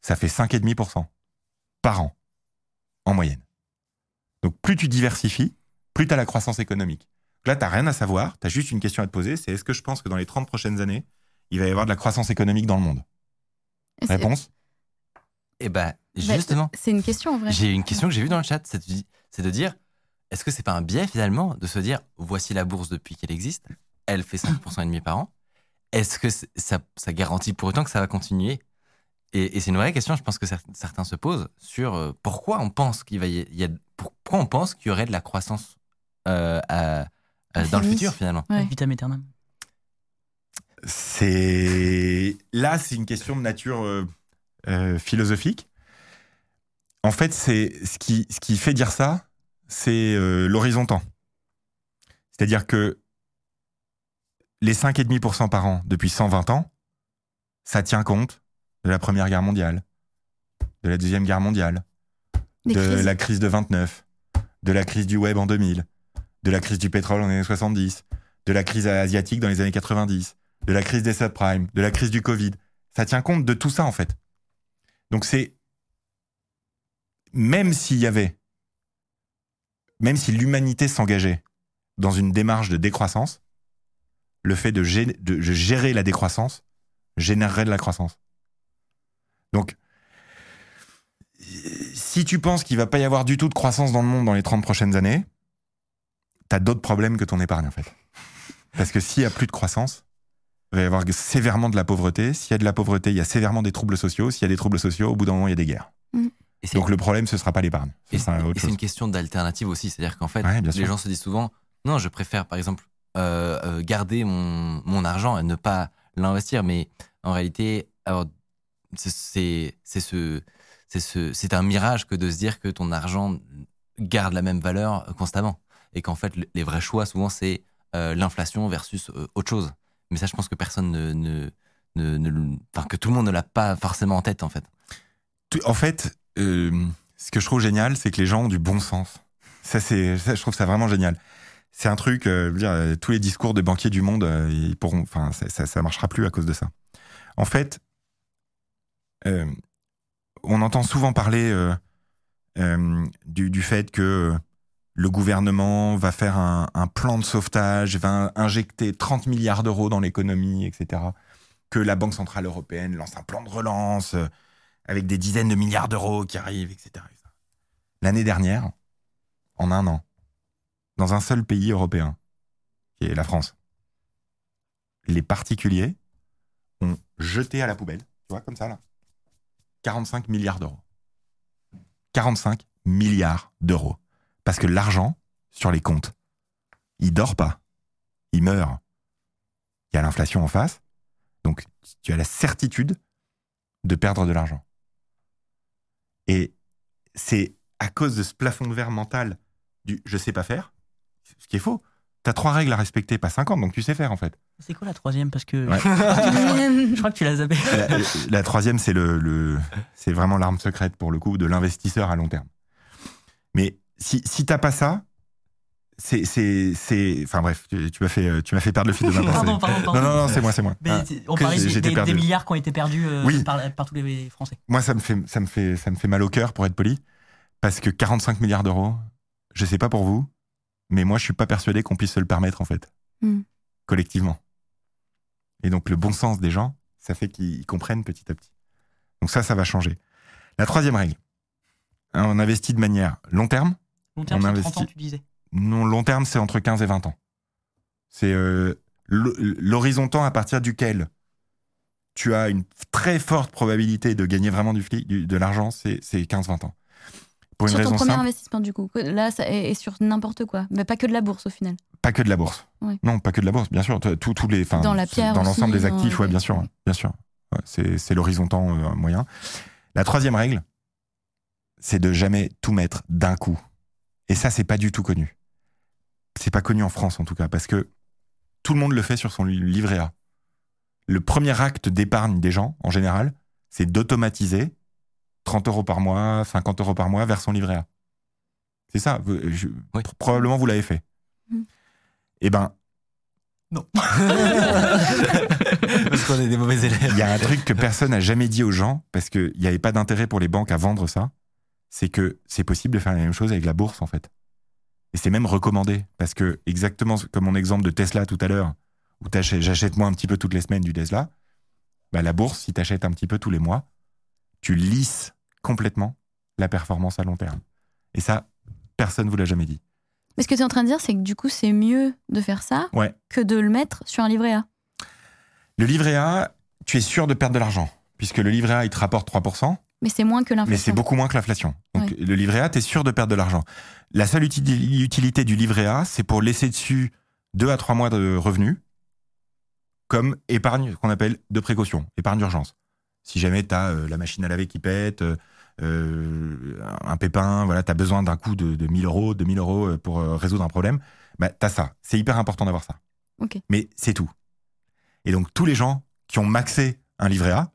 ça fait 5,5% par an, en moyenne. Donc plus tu diversifies, plus tu as la croissance économique. Là, tu n'as rien à savoir, tu as juste une question à te poser, c'est est-ce que je pense que dans les 30 prochaines années, il va y avoir de la croissance économique dans le monde? Réponse Et ben, bah, justement, C'est une question en vrai. j'ai une question que j'ai vue dans le chat, c'est de, dire, est-ce que c'est pas un biais finalement de se dire, voici la bourse depuis qu'elle existe, elle fait 5% et demi par an, est-ce que ça, ça garantit pour autant que ça va continuer? Et, et c'est une vraie question, je pense que cer- certains se posent sur euh, pourquoi on pense qu'il va y, a, pourquoi on pense qu'il y aurait de la croissance euh, à- à- dans le futur finalement? Ouais. Vitam aeternam. C'est là, c'est une question de nature euh, euh, philosophique. En fait, c'est ce qui, ce qui fait dire ça, c'est euh, l'horizon temps. C'est-à-dire que les 5,5% par an depuis 120 ans, ça tient compte de la Première Guerre mondiale, de la Deuxième Guerre mondiale, Des de crises. la crise de 29, de la crise du web en 2000, de la crise du pétrole en années 70, de la crise asiatique dans les années 90, de la crise des subprimes, de la crise du Covid. Ça tient compte de tout ça, en fait. Donc c'est... Même s'il y avait... Même si l'humanité s'engageait dans une démarche de décroissance, le fait de, gé- de gérer la décroissance générerait de la croissance. Donc, si tu penses qu'il va pas y avoir du tout de croissance dans le monde dans les 30 prochaines années, t'as d'autres problèmes que ton épargne, en fait. Parce que s'il y a plus de croissance, il va y avoir sévèrement de la pauvreté. S'il y a de la pauvreté, il y a sévèrement des troubles sociaux. S'il y a des troubles sociaux, au bout d'un moment, il y a des guerres. Et c'est- Donc le problème, ce sera pas l'épargne. Et c'est une question d'alternative aussi. C'est-à-dire qu'en fait, Ouais, les sûr. gens se disent souvent non, je préfère par exemple euh, euh, garder mon, mon argent et ne pas l'investir. Mais en réalité, c'est- ce, c'est ce, c'est un mirage que de se dire que ton argent garde la même valeur constamment. Et qu'en fait, le- les vrais choix, souvent, c'est euh, l'inflation versus euh, autre chose. Mais ça, je pense que personne ne. ne, ne, que tout le monde ne l'a pas forcément en tête, en fait. En fait, euh, ce que je trouve génial, c'est que les gens ont du bon sens. Ça, c'est, je trouve ça vraiment génial. C'est un truc, euh, dire, euh, tous les discours de banquiers du monde, ils pourront, enfin, ça, ça, marchera plus à cause de ça. En fait, on entend souvent parler du fait que le gouvernement va faire un, plan de sauvetage, va injecter 30 milliards d'euros dans l'économie, etc. Que la Banque Centrale Européenne lance un plan de relance euh, avec des dizaines de milliards d'euros qui arrivent, etc. L'année dernière, en un an, dans un seul pays européen, qui est la France, les particuliers ont jeté à la poubelle, tu vois, comme ça, là, 45 milliards d'euros. 45 milliards d'euros. Parce que l'argent, sur les comptes, il dort pas. Il meurt. Il y a l'inflation en face. Donc, tu as la certitude de perdre de l'argent. Et c'est à cause de ce plafond de verre mental du je sais pas faire, ce qui est faux. Tu as trois règles à respecter, pas 50, donc tu sais faire en fait. C'est quoi la troisième? Parce que Ouais. *laughs* je crois que tu l'as zappé. La, la troisième, c'est le, le- c'est vraiment l'arme secrète pour le coup de l'investisseur à long terme. Mais si, si t'as pas ça, c'est, c'est, c'est, enfin bref, tu, tu m'as fait, tu m'as fait perdre le fil de ma *laughs* pensée. Pardon, pardon, pardon. Non, non, non, c'est moi, c'est moi. Mais Ah, c'est- on parlait des, j'étais des- milliards qui ont été perdus euh, Oui. par, par tous les Français. Moi, ça me fait, ça me fait, ça me fait mal au cœur pour être poli, parce que 45 milliards d'euros, je sais pas pour vous, mais moi, je suis pas persuadé qu'on puisse se le permettre en fait, Hmm. collectivement. Et donc, le bon sens des gens, ça fait qu'ils comprennent petit à petit. Donc ça, ça va changer. La troisième règle, on investit de manière long terme. Long terme, On c'est 30 ans, investit. tu disais. Non, long terme, c'est entre 15 et 20 ans. C'est euh, l'ho- l'horizon temps à partir duquel tu as une très forte probabilité de gagner vraiment du, fli- du- de l'argent, c'est c'est 15-20 ans. Pour une Sur ton raison premier simple, investissement, du coup. Là, ça est, est sur n'importe quoi. Mais pas que de la bourse, au final. pas que de la bourse. Ouais. Non, pas que de la bourse, bien sûr. Tous tous les, Dans la c'est- pierre dans l'ensemble des actifs, ouais, ouais. bien sûr, bien sûr. Ouais, c'est c'est l'horizon temps euh, moyen. La troisième règle, c'est de jamais tout mettre d'un coup. Et ça, c'est pas du tout connu. C'est pas connu en France en tout cas, parce que tout le monde le fait sur son li- livret A. Le premier acte d'épargne des gens, en général, c'est d'automatiser 30 euros par mois, 50 euros par mois vers son livret A. C'est ça. je- Oui. Probablement vous l'avez fait. Mm. Eh ben, *laughs* Parce qu'on est des mauvais élèves. il y a un truc que personne n'a jamais dit aux gens, parce qu'il n'y avait pas d'intérêt pour les banques à vendre ça, c'est que c'est possible de faire la même chose avec la bourse, en fait. Et c'est même recommandé, parce que exactement comme mon exemple de Tesla tout à l'heure, où j'achète moi un petit peu toutes les semaines du Tesla, bah, la bourse, si tu achètes un petit peu tous les mois, tu lisses complètement la performance à long terme. Et ça, personne ne vous l'a jamais dit. Mais ce que tu es en train de dire, c'est que du coup, c'est mieux de faire ça Ouais. que de le mettre sur un livret A. Le livret A, tu es sûr de perdre de l'argent, puisque le livret A, il te rapporte 3%, Mais c'est moins que mais l'inflation. c'est beaucoup moins que l'inflation. Donc le livret A, tu es sûr de perdre de l'argent. La seule uti- utilité du livret A, c'est pour laisser dessus 2 à 3 mois de revenus, comme épargne qu'on appelle de précaution, épargne d'urgence. Si jamais tu as la machine à laver qui pète, euh, euh, un pépin, voilà, tu as besoin d'un coup de, de 1000 euros, 2000 euros euh, pour euh, résoudre un problème, bah, tu as ça. C'est hyper important d'avoir ça. Mais c'est tout. Et donc, tous les gens qui ont maxé un livret A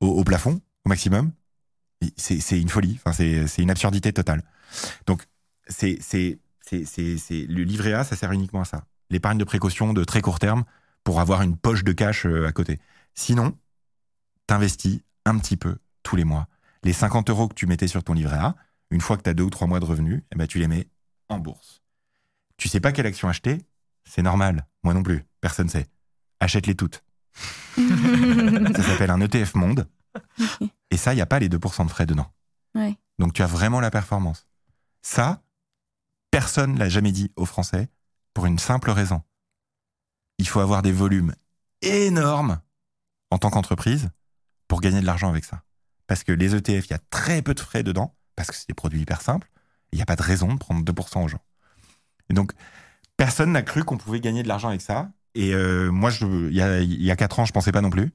au, au plafond, au maximum, c'est une folie. Enfin, c'est une absurdité totale. Donc, c'est- le livret A, ça sert uniquement à ça. L'épargne de précaution de très court terme pour avoir une poche de cash euh, à côté. Sinon, t'investis un petit peu tous les mois. Les 50 euros que tu mettais sur ton livret A, une fois que tu as deux ou trois mois de revenus, eh ben, tu les mets en bourse. Tu sais pas quelle action acheter, c'est normal. Moi non plus, personne sait. Achète-les toutes. *laughs* Ça s'appelle un ETF monde. *laughs* Et ça, il n'y a pas les 2% de frais dedans. Ouais. Donc tu as vraiment la performance. Ça, personne ne l'a jamais dit aux Français pour une simple raison. Il faut avoir des volumes énormes en tant qu'entreprise pour gagner de l'argent avec ça. Parce que les ETF, il y a très peu de frais dedans, parce que c'est des produits hyper simples. Il n'y a pas de raison de prendre 2% aux gens. Et donc, personne n'a cru qu'on pouvait gagner de l'argent avec ça. Et euh, moi, il y a, il y a 4 ans, je pensais pas non plus.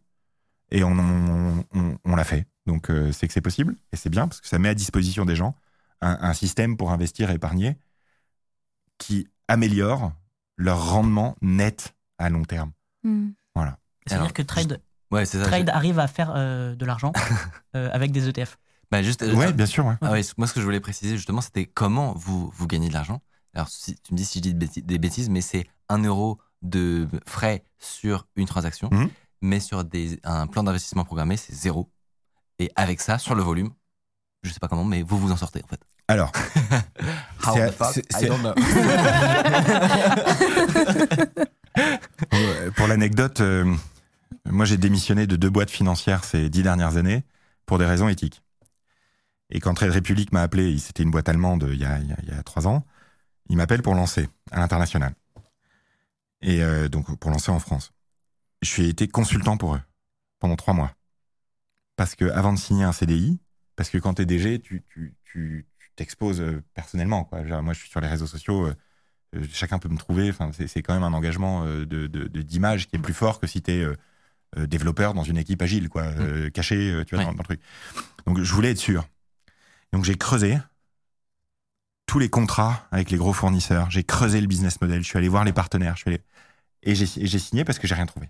Et on, on, on- on l'a fait. Donc, euh, c'est que c'est possible. Et c'est bien, parce que ça met à disposition des gens un, un système pour investir et épargner qui améliore leur rendement net à long terme. Hmm. C'est-à-dire Alors, que Trade, Ouais, c'est ça. Trade arrive à faire euh, de l'argent *laughs* euh, avec des ETF. Bah, juste, Ouais, bien sûr. ouais. Ah ouais, moi, ce que je voulais préciser, justement, c'était comment vous, vous gagnez de l'argent. Alors, si, tu me dis si je dis des bêtises, mais c'est 1 euro de frais sur une transaction, Mhm. mais sur des, un plan d'investissement programmé, c'est zéro. Et avec ça, sur le volume, je sais pas comment, mais vous vous en sortez, en fait. Alors, *laughs* How C'est- the fuck? c'est- I c'est- don't know. *laughs* Pour l'anecdote, euh, moi j'ai démissionné de deux boîtes financières ces dix dernières années pour des raisons éthiques. Et quand Trade Republic m'a appelé, c'était une boîte allemande il y a, il y a- il y a trois ans, il m'appelle pour lancer à l'international. Et euh, donc pour lancer en France. Je suis été consultant pour eux pendant trois mois. Parce que avant de signer un CDI, parce que quand tu es DG, tu tu- tu- tu t'exposes euh, personnellement. Quoi. Genre, moi je suis sur les réseaux sociaux. euh, euh, chacun peut me trouver. Enfin, c'est, c'est quand même un engagement euh, de, de- de- d'image qui est plus fort que si tu es développeur dans une équipe agile, quoi, euh, caché, tu vois, Ouais. dans, dans le truc. Donc, je voulais être sûr. Donc, j'ai creusé tous les contrats avec les gros fournisseurs. J'ai creusé le business model. Je suis allé voir les partenaires. Je suis allé... et, j'ai, et j'ai signé parce que j'ai rien trouvé.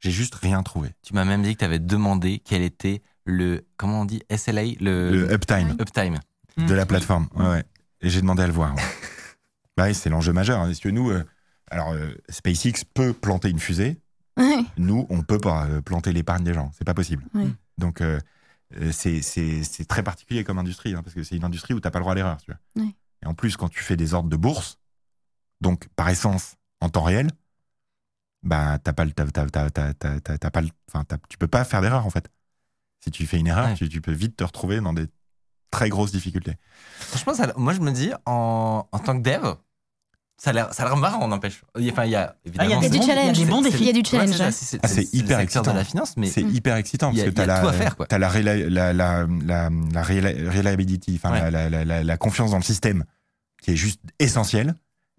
J'ai juste rien trouvé. tu m'as même dit que tu avais demandé quel était le, comment on dit, SLA, le, Le uptime uptime. de la plateforme. Ouais, ouais. Et j'ai demandé à le voir. ouais. *laughs* bah oui, c'est l'enjeu majeur. hein. Parce que nous, euh, alors, euh, SpaceX peut planter une fusée. Ouais. Nous, on peut pas euh, planter l'épargne des gens. C'est pas possible. Ouais. Donc, c'est, très particulier comme industrie, hein, parce que c'est une industrie où t'as pas le droit à l'erreur. Tu. Et en plus, quand tu fais des ordres de bourse, donc par essence en temps réel, bah t'as pas le, t'as, t'as- t'as- t'as- t'as- t'as- t'as pas le, enfin, t'as- tu peux pas faire d'erreur en fait. Si tu fais une erreur, Ouais. tu, tu peux vite te retrouver dans des très grosses difficultés. Franchement, ça- moi, je me dis, en, en tant que dev, ça a l'air, ça a l'air marrant, n'empêche. Enfin, il y a évidemment. Ah, il y a du challenge. Il y a des bons C'est- défis. Il y a du Ouais, challenge. ouais. c'est, Ah, c'est c'est hyper le excitant. de la finance, mais C'est Mm. hyper excitant Il y a- parce que a as tout la, à faire, quoi. t'as la, la, la, la, la reliability, enfin, Ouais. la, la, la, la- la confiance dans le système qui est juste essentielle.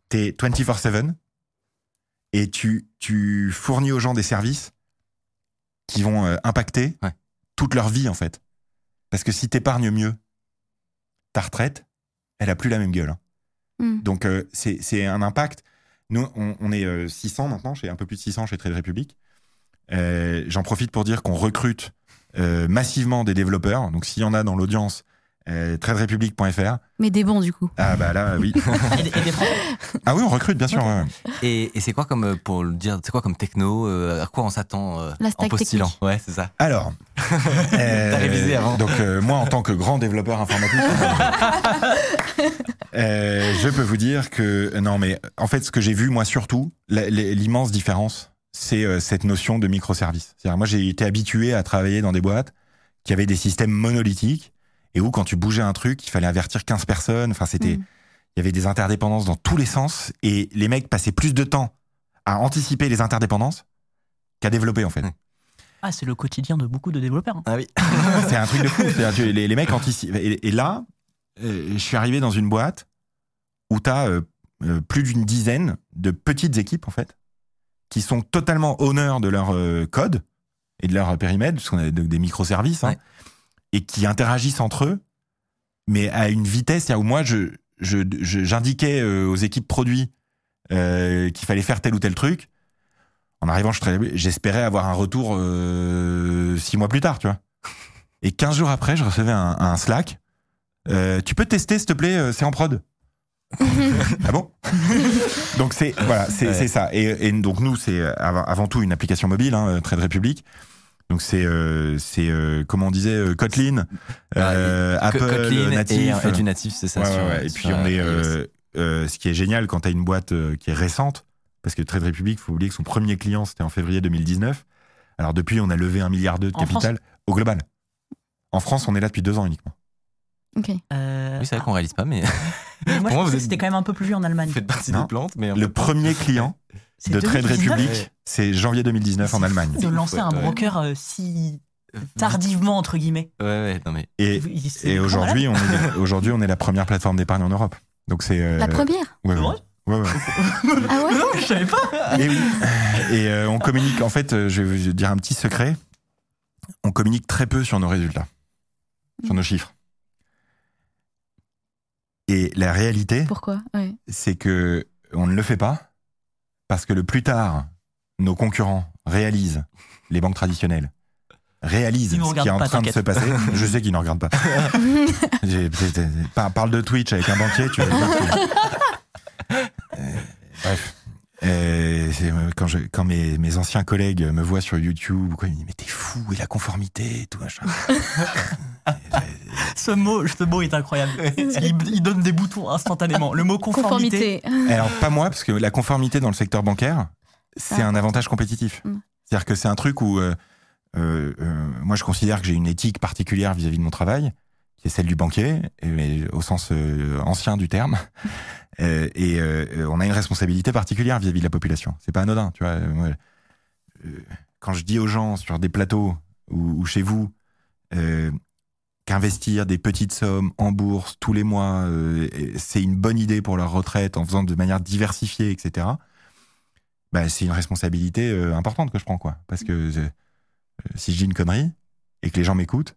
Tu es 24-7 et tu, tu fournis aux gens des services qui vont euh, impacter Ouais. toute leur vie en fait. Parce que si tu épargnes mieux, ta retraite, elle a plus la même gueule. hein. Mm. Donc euh, c'est c'est un impact. Nous, on, on est euh, 600 maintenant, chez un peu plus de 600 chez Trade Republic. Euh, J'en profite pour dire qu'on recrute euh, massivement des développeurs. Donc s'il y en a dans l'audience, euh, traderepublic.fr. Mais des bons, du coup. Ah bah là, oui. *laughs* Et des, et des Français. ah oui, on recrute, bien sûr. ouais. Et, et c'est quoi comme, euh, pour le dire, c'est quoi comme techno euh, À quoi on s'attend euh, La en postulant technique. Ouais, c'est ça. Alors, *laughs* euh, T'as révisé avant. Donc euh, moi, en tant que grand développeur informatique, *laughs* euh, je peux vous dire que non, mais en fait, ce que j'ai vu moi surtout, l'immense différence, c'est euh, cette notion de microservice. C'est-à-dire, moi, j'ai été habitué à travailler dans des boîtes qui avaient des systèmes monolithiques et où, quand tu bougeais un truc, il fallait avertir 15 personnes. Enfin, c'était, Mm. il y avait des interdépendances dans tous les sens et les mecs passaient plus de temps à anticiper les interdépendances qu'à développer, en fait. Mm. Ah, c'est le quotidien de beaucoup de développeurs. hein. Ah oui. *laughs* c'est un truc de fou. *laughs* Tu- les, les mecs anticipent. Et, et là, euh, je suis arrivé dans une boîte où tu as plus d'une dizaine de petites équipes, en fait, qui sont totalement honneurs de leur euh, code et de leur périmètre, ce qu'on a de- des microservices, hein, Ouais. Et qui interagissent entre eux, mais à une vitesse où moi, je, je, je- j'indiquais euh, aux équipes produits euh, qu'il fallait faire tel ou tel truc. En arrivant, j'espérais avoir un retour euh, six mois plus tard, tu vois. Et 15 jours après, je recevais un, un Slack. Euh, tu peux tester, s'il te plaît, c'est en prod. *laughs* ah bon? Donc c'est voilà, c'est Ouais. ça. Et, et donc nous, c'est avant, tout une application mobile, hein, Trade Republic. Donc c'est euh, c'est euh, comment on disait euh, Kotlin, euh, Co- Apple Kotlin natif. et, et du natif, c'est ça. Ouais, sur- ouais, ouais. Et puis on est, euh, euh, ce qui est génial quand tu as une boîte euh, qui est récente, parce que Trade Republic, faut oublier que son premier client c'était en février 2019. Alors depuis, on a levé un milliard de En capital au global. En France, on est là depuis deux ans uniquement. Ok. Euh, Oui, c'est vrai qu'on réalise pas, mais mais moi, *laughs* Pour moi, je vous êtes- c'était quand même un peu plus vieux en Allemagne. vous faites partie Non. des plantes. Mais en Le fait- premier *laughs* client *laughs* C'est de Trade 2019, Republic, Ouais. c'est janvier 2019 en C'est Allemagne. De lancer un Ouais. broker euh, si tardivement, entre guillemets. Ouais, ouais, non mais. Et, Il- c'est et grand aujourd'hui, on est, aujourd'hui, on est la première plateforme d'épargne en Europe. Donc c'est euh, La première ouais, C'est ouais. vrai Ouais, ouais. Ah ouais Non, je savais pas. Et oui. Et euh, on communique, en fait, euh, je vais vous dire un petit secret. On communique très peu sur nos résultats, sur nos chiffres. Et la réalité, Pourquoi? Ouais. c'est que on ne le fait pas parce que le plus tard, nos concurrents réalisent, les banques traditionnelles, réalisent ce qui est en pas, train de se passer. Je sais qu'ils ne regardent pas. *laughs* Par- Parle de Twitch avec un banquier, tu vas Euh, Bref. Euh, euh, quand je, quand mes, mes anciens collègues me voient sur YouTube, quoi, ils me disent mais t'es fou et la conformité, et tout machin. *laughs* *laughs* Ce mot, ce mot est incroyable. *laughs* Il, il donne des boutons instantanément. Le mot conformité. Conformité. Alors pas moi, parce que la conformité dans le secteur bancaire, c'est Ah. un avantage compétitif. Mm. C'est-à-dire que c'est un truc où euh, euh, euh, moi je considère que j'ai une éthique particulière vis-à-vis de mon travail, qui est celle du banquier, mais au sens euh, ancien du terme. *laughs* Euh, et euh, on a une responsabilité particulière vis-à-vis de la population. C'est pas anodin, tu vois. Euh, euh, quand je dis aux gens sur des plateaux ou, ou chez vous euh, qu'investir des petites sommes en bourse tous les mois, euh, c'est une bonne idée pour leur retraite en faisant de manière diversifiée, etc. Bah, c'est une responsabilité euh, importante que je prends, quoi. Parce que euh, si je dis une connerie et que les gens m'écoutent,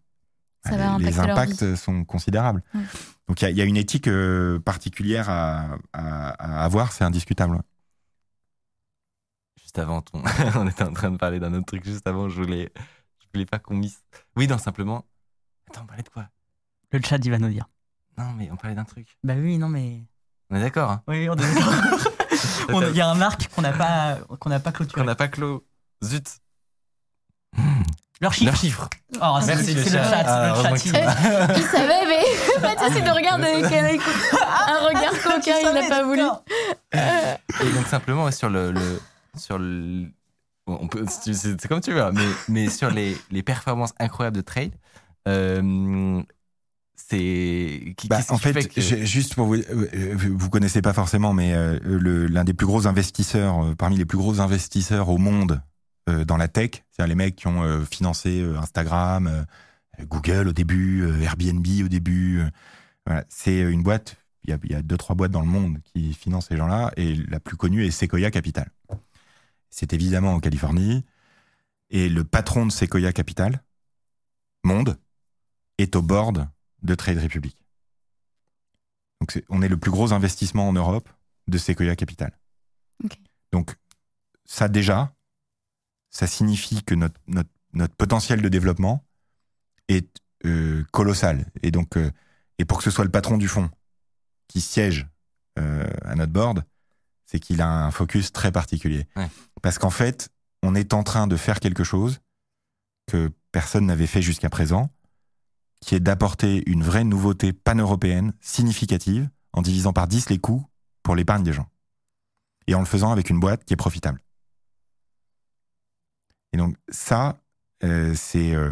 bah, les impacts sont considérables. Ouais. Donc il y a- il y, a une éthique euh, particulière à, à- à avoir, c'est indiscutable. Juste avant, ton... *laughs* on était en train de parler d'un autre truc. Juste avant, je voulais, je voulais pas qu'on misse. Oui, non, simplement. Attends, on parlait de quoi? Le chat, il va nous dire. Non, mais on parlait d'un truc. Bah oui, non, mais. On est d'accord. Hein Oui, on est d'accord. *laughs* On Il y a un arc qu'on n'a pas, qu'on n'a pas Qu'on clôturé. n'a pas clos. Zut. Leur chiffre. Leurs chiffres. Oh, c'est- Merci, c'est le le chat. chat. Ah, le heureusement chat, que il- *laughs* *laughs* tu- Il savait, mais Mathias, il nous regarde avec un, un regard coquin, il n'a pas voulu. Et donc simplement ouais, sur le, le- sur le bon, on peut c'est c'est comme tu veux hein, mais mais sur les, les performances incroyables de trade euh, c'est qui- Bah, en fait, que- juste pour vous, euh, vous connaissez pas forcément, mais euh, l'un des plus gros investisseurs, euh, parmi les plus gros investisseurs au monde euh, dans la tech, c'est-à-dire les mecs qui ont euh, financé euh, Instagram, euh, Google au début, euh, Airbnb au début. euh, voilà, c'est une boîte. Il y, y a deux trois boîtes dans le monde qui financent ces gens-là, et la plus connue est Sequoia Capital. C'est évidemment en Californie, et le patron de Sequoia Capital, Monde, est au board de Trade Republic. Donc on est le plus gros investissement en Europe de Sequoia Capital. Donc ça déjà, ça signifie que notre, notre, notre potentiel de développement est euh, colossal. Et donc, euh, et pour que ce soit le patron du fonds qui siège euh, à notre board, c'est qu'il a un focus très particulier. Ouais. Parce qu'en fait, on est en train de faire quelque chose que personne n'avait fait jusqu'à présent, qui est d'apporter une vraie nouveauté pan-européenne significative en divisant par 10 les coûts pour l'épargne des gens. Et en le faisant avec une boîte qui est profitable. Et donc ça, euh, c'est euh,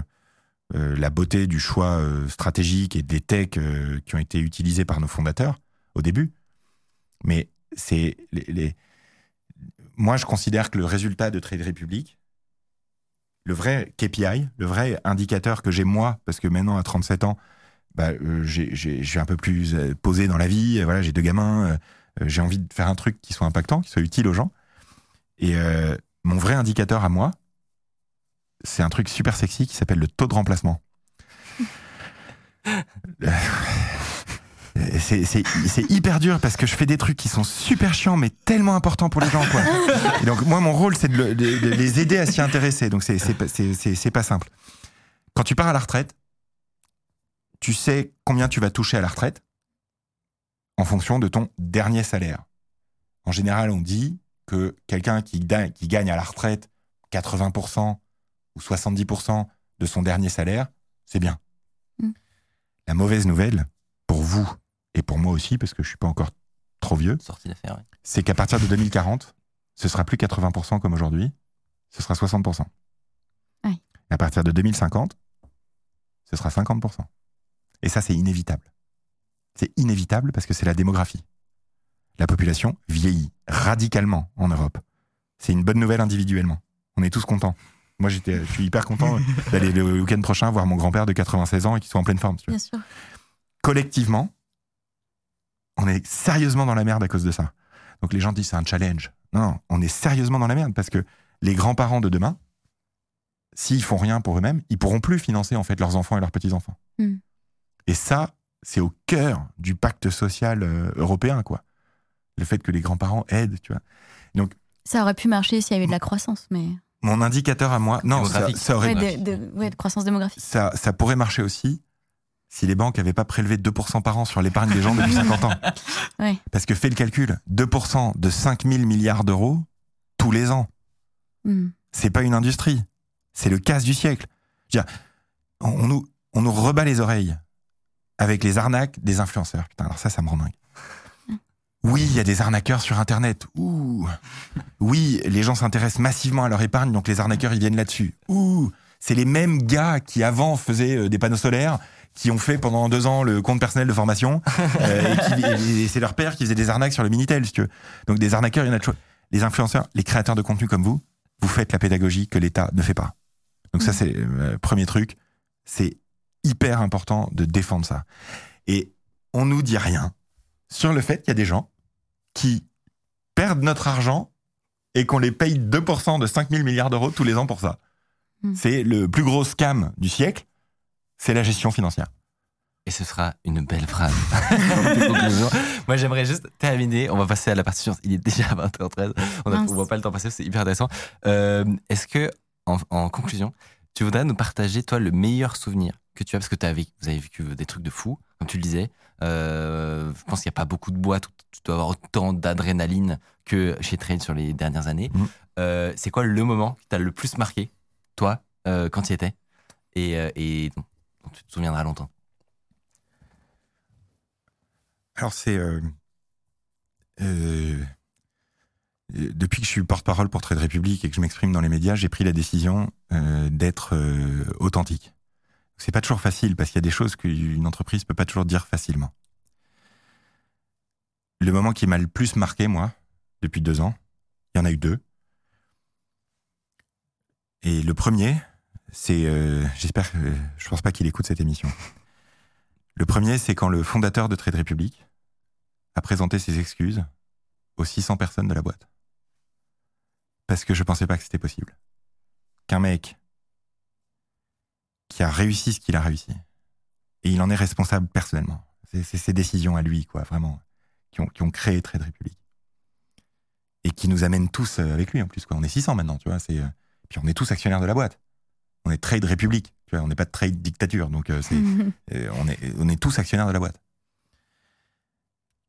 euh, la beauté du choix stratégique et des techs qui ont été utilisés par nos fondateurs au début. Mais c'est les, les- moi, je considère que le résultat de Trade Republic, le vrai KPI, le vrai indicateur que j'ai moi, parce que maintenant à 37 ans, bah, euh, je suis un peu plus euh, posé dans la vie, euh, voilà, j'ai deux gamins, euh, j'ai envie de faire un truc qui soit impactant, qui soit utile aux gens. Et euh, mon vrai indicateur à moi, c'est un truc super sexy qui s'appelle le taux de remplacement. *laughs* *laughs* C'est hyper dur parce que je fais des trucs qui sont super chiants mais tellement importants pour les gens quoi. Et donc moi mon rôle c'est de, le- de- de les aider à s'y intéresser donc c'est pas- simple. Quand tu pars à la retraite, tu sais combien tu vas toucher à la retraite en fonction de ton dernier salaire. En général on dit que quelqu'un qui gagne à la retraite 80% ou 70% de son dernier salaire, c'est bien. Mm. La mauvaise nouvelle, pour vous et pour moi aussi, parce que je suis pas encore trop vieux, ouais. c'est qu'à partir de 2040, ce sera plus 80% comme aujourd'hui, ce sera 60%. Oui. Et à partir de 2050, ce sera 50%. Et ça, c'est inévitable. C'est inévitable parce que c'est la démographie. La population vieillit radicalement en Europe. C'est une bonne nouvelle individuellement. On est tous contents. Moi, j'étais, je suis hyper content *laughs* d'aller le week-end prochain voir mon grand-père de 96 ans et qui soit en pleine forme. tu vois Bien sûr. collectivement, on est sérieusement dans la merde à cause de ça. Donc les gens disent c'est un challenge. Non, non, on est sérieusement dans la merde parce que les grands-parents de demain, s'ils font rien pour eux-mêmes, ils pourront plus financer en fait leurs enfants et leurs petits-enfants. Mm. Et ça, c'est au cœur du pacte social euh, européen, quoi. Le fait que les grands-parents aident, tu vois. Ça aurait pu marcher s'il y avait de la croissance, mais. Mon indicateur à moi, non, ça, aurait Ouais, de, de- ouais, de croissance démographique. ça, ça pourrait marcher aussi si les banques n'avaient pas prélevé 2% par an sur l'épargne des gens depuis 50 ans. *laughs* Ouais. Parce que fais le calcul, 2% de 5 000 milliards d'euros tous les ans. Hmm. C'est pas une industrie, c'est le casse du siècle. Dire, on, on nous, on nous rebat les oreilles avec les arnaques des influenceurs. Putain, alors ça, ça me rend dingue. Oui, il y a des arnaqueurs sur Internet. Ouh. Oui, les gens s'intéressent massivement à leur épargne, donc les arnaqueurs, ils viennent là-dessus. Ouh. C'est les mêmes gars qui avant faisaient euh, des panneaux solaires, qui ont fait pendant deux ans le compte personnel de formation, *laughs* euh, et, c'est leur père qui faisait des arnaques sur le Minitel, si tu veux. Donc des arnaqueurs, il y en a toujours. Les influenceurs, les créateurs de contenu comme vous, vous faites la pédagogie que l'État ne fait pas. Donc ça, Mhm. c'est le premier truc. C'est hyper important de défendre ça. Et on nous dit rien sur le fait qu'il y a des gens qui perdent notre argent et qu'on les paye 2% de 5 000 milliards d'euros tous les ans pour ça. Mhm. C'est le plus gros scam du siècle, c'est la gestion financière. Et ce sera une belle phrase. *laughs* Moi, j'aimerais juste terminer. On va passer à la partie science. Il est déjà 20h13. On ne voit pas le temps passer, c'est hyper intéressant. Euh, Est-ce que, en, en conclusion, tu voudrais nous partager, toi, le meilleur souvenir que tu as? Parce que as vécu, vous avez vécu des trucs de fou, comme tu le disais. Euh, je pense qu'il n'y a pas beaucoup de boîtes où tu dois avoir autant d'adrénaline que chez Trade sur les dernières années. Mhm. Euh, c'est quoi le moment qui t'a le plus marqué, toi, euh, quand tu y étais? Et, euh, et dont tu te souviendras longtemps Alors c'est euh, euh, depuis que je suis porte-parole pour Trade Republic et que je m'exprime dans les médias, j'ai pris la décision euh, d'être authentique. C'est pas toujours facile parce qu'il y a des choses qu'une entreprise peut pas toujours dire facilement. Le moment qui m'a le plus marqué, moi, depuis deux ans, il y en a eu deux. Et le premier, c'est, euh, j'espère que je pense pas qu'il écoute cette émission. Le premier, c'est quand le fondateur de Trade Republic a présenté ses excuses aux 600 personnes de la boîte. Parce que je pensais pas que c'était possible. Qu'un mec qui a réussi ce qu'il a réussi, et il en est responsable personnellement. C'est ses décisions à lui, quoi, vraiment, qui ont, créé Trade Republic. Et qui nous amènent tous euh, avec lui, en plus, quoi. On est 600 maintenant, tu vois, euh, puis on est tous actionnaires de la boîte. On est Trade tu vois, on n'est pas de Trade Dictature, donc euh, c'est, *laughs* euh, on, est, on est tous actionnaires de la boîte.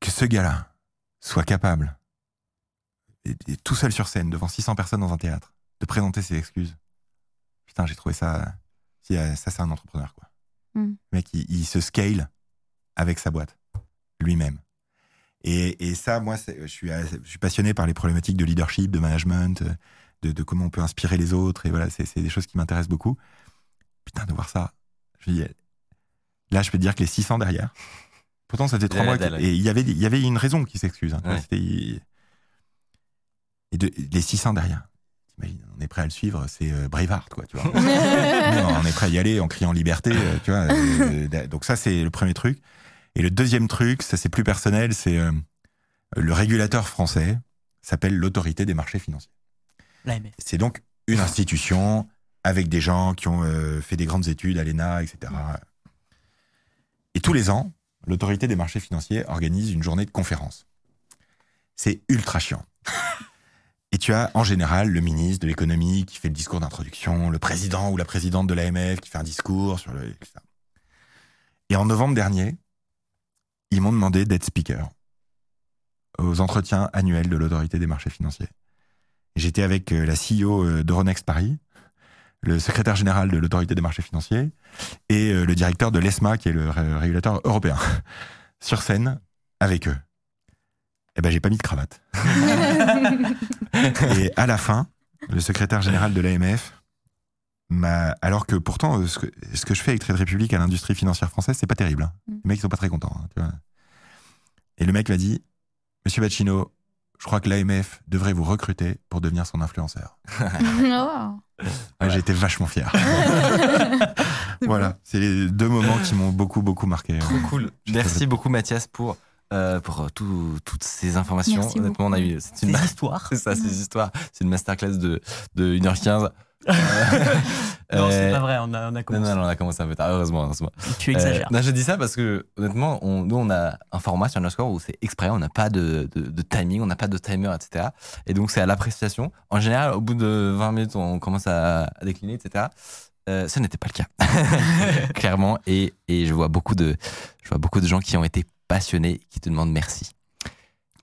Que ce gars-là soit capable, et- et tout seul sur scène, devant 600 personnes dans un théâtre, de présenter ses excuses. Putain, j'ai trouvé ça. euh, Ça, c'est un entrepreneur, quoi. Mm. Le mec, il, il se scale avec sa boîte, lui-même. Et, et ça, moi, je suis, je suis passionné par les problématiques de leadership, de management, de, de comment on peut inspirer les autres. Et voilà, c'est c'est des choses qui m'intéressent beaucoup. Putain, de voir ça. Je dis, là, je peux te dire que les 600 derrière. Pourtant, ça faisait trois mois. dalle. que- et il y avait, il y avait une raison qui s'excuse. hein. Ouais. Et de, les 600 derrière. T'imagines, on est prêt à le suivre, c'est euh, Braveheart, quoi, tu vois. *laughs* On est prêt à y aller en criant liberté, euh, tu vois. euh, donc ça, c'est le premier truc. Et le deuxième truc, ça c'est plus personnel, c'est euh, le régulateur français s'appelle l'autorité des marchés financiers. C'est donc une institution avec des gens qui ont euh, fait des grandes études à l'ENA, etc. Et tous les ans, l'autorité des marchés financiers organise une journée de conférence. C'est ultra chiant. Et tu as en général le ministre de l'économie qui fait le discours d'introduction, le président ou la présidente de l'AMF qui fait un discours sur le. Et en novembre dernier, ils m'ont demandé d'être speaker aux entretiens annuels de l'autorité des marchés financiers. J'étais avec euh, la CEO euh, d'Euronext Paris, le secrétaire général de l'autorité des marchés financiers et euh, le directeur de l'ESMA, qui est le ré- régulateur européen, *laughs* sur scène avec eux. Eh ben, j'ai pas mis de cravate. *laughs* et à la fin, le secrétaire général de l'AMF m'a. Alors que pourtant, ce que, ce que je fais avec Trade Republic à l'industrie financière française, c'est pas terrible. hein. Mm. Les mecs, ils sont pas très contents. hein, tu vois. Et le mec m'a dit Monsieur Bacchino, je crois que l'AMF devrait vous recruter pour devenir son influenceur. Oh. Ouais, J'étais vachement fier. *laughs* voilà, c'est les deux moments qui m'ont beaucoup, beaucoup marqué. Trop cool. Merci beaucoup Mathias pour, euh, pour euh, tout- toutes ces informations. Merci Honnêtement, on a eu. C'est une, Ces histoires. *laughs* c'est ça, ces histoires. C'est une masterclass de, de 1h15. Non, c'est Euh, pas vrai, on a, on a Non, commencé. non, non, on a commencé un peu tard, heureusement. heureusement. Tu exagères. Euh, non, je dis ça parce que, honnêtement, on, nous, on a un format sur Underscore où c'est exprès, on n'a pas de, de, de timing, on n'a pas de timer, etc. Et donc, c'est à l'appréciation. En général, au bout de 20 minutes, on commence à, à décliner, etc. Euh, ce n'était pas le cas, *laughs* clairement. Et, et je, vois beaucoup de, je vois beaucoup de gens qui ont été passionnés, qui te demandent merci.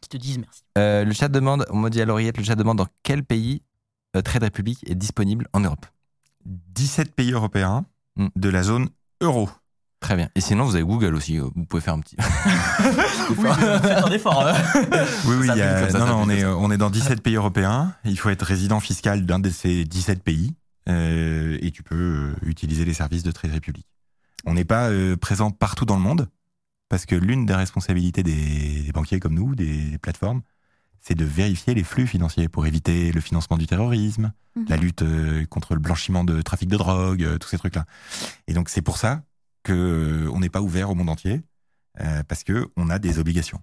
Qui te disent merci. Euh, le chat demande, on me dit à l'oreillette, le chat demande dans quel pays euh, Trade Republic est disponible en Europe 17 pays européens Mm. de la zone euro. Très bien. Et sinon, vous avez Google aussi. euh, Vous pouvez faire un petit. *laughs* Oui, faites un effort. hein. Oui, oui, y a- ça, non, non, on, est, on est dans 17 pays européens. Il faut être résident fiscal d'un de ces 17 pays euh, et tu peux euh, utiliser les services de Trade Republic. On n'est pas euh, présent partout dans le monde parce que l'une des responsabilités des, des banquiers comme nous, des plateformes, c'est de vérifier les flux financiers pour éviter le financement du terrorisme, Mhm. la lutte euh, contre le blanchiment de trafic de drogue, euh, tous ces trucs-là. Et donc c'est pour ça que euh, on n'est pas ouvert au monde entier euh, parce que on a des obligations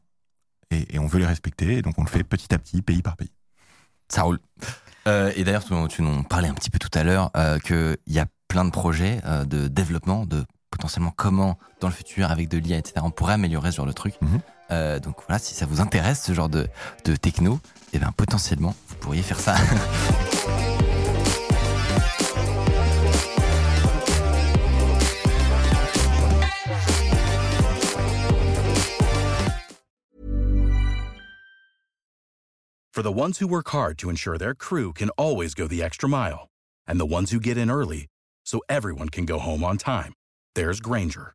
et, et on veut les respecter. Et donc on le fait petit à petit, pays par pays. Ça roule. Euh, et d'ailleurs, tu, tu nous parlais un petit peu tout à l'heure euh, qu'il y a plein de projets euh, de développement, de potentiellement comment, dans le futur, avec de l'IA, etc., on pourrait améliorer ce genre de truc. Mhm. Euh, donc voilà, si ça vous intéresse, ce genre de, techno, eh ben, potentiellement, vous pourriez faire ça. *laughs* For the ones who work hard to ensure their crew can always go the extra mile, and the ones who get in early so everyone can go home on time, there's Granger,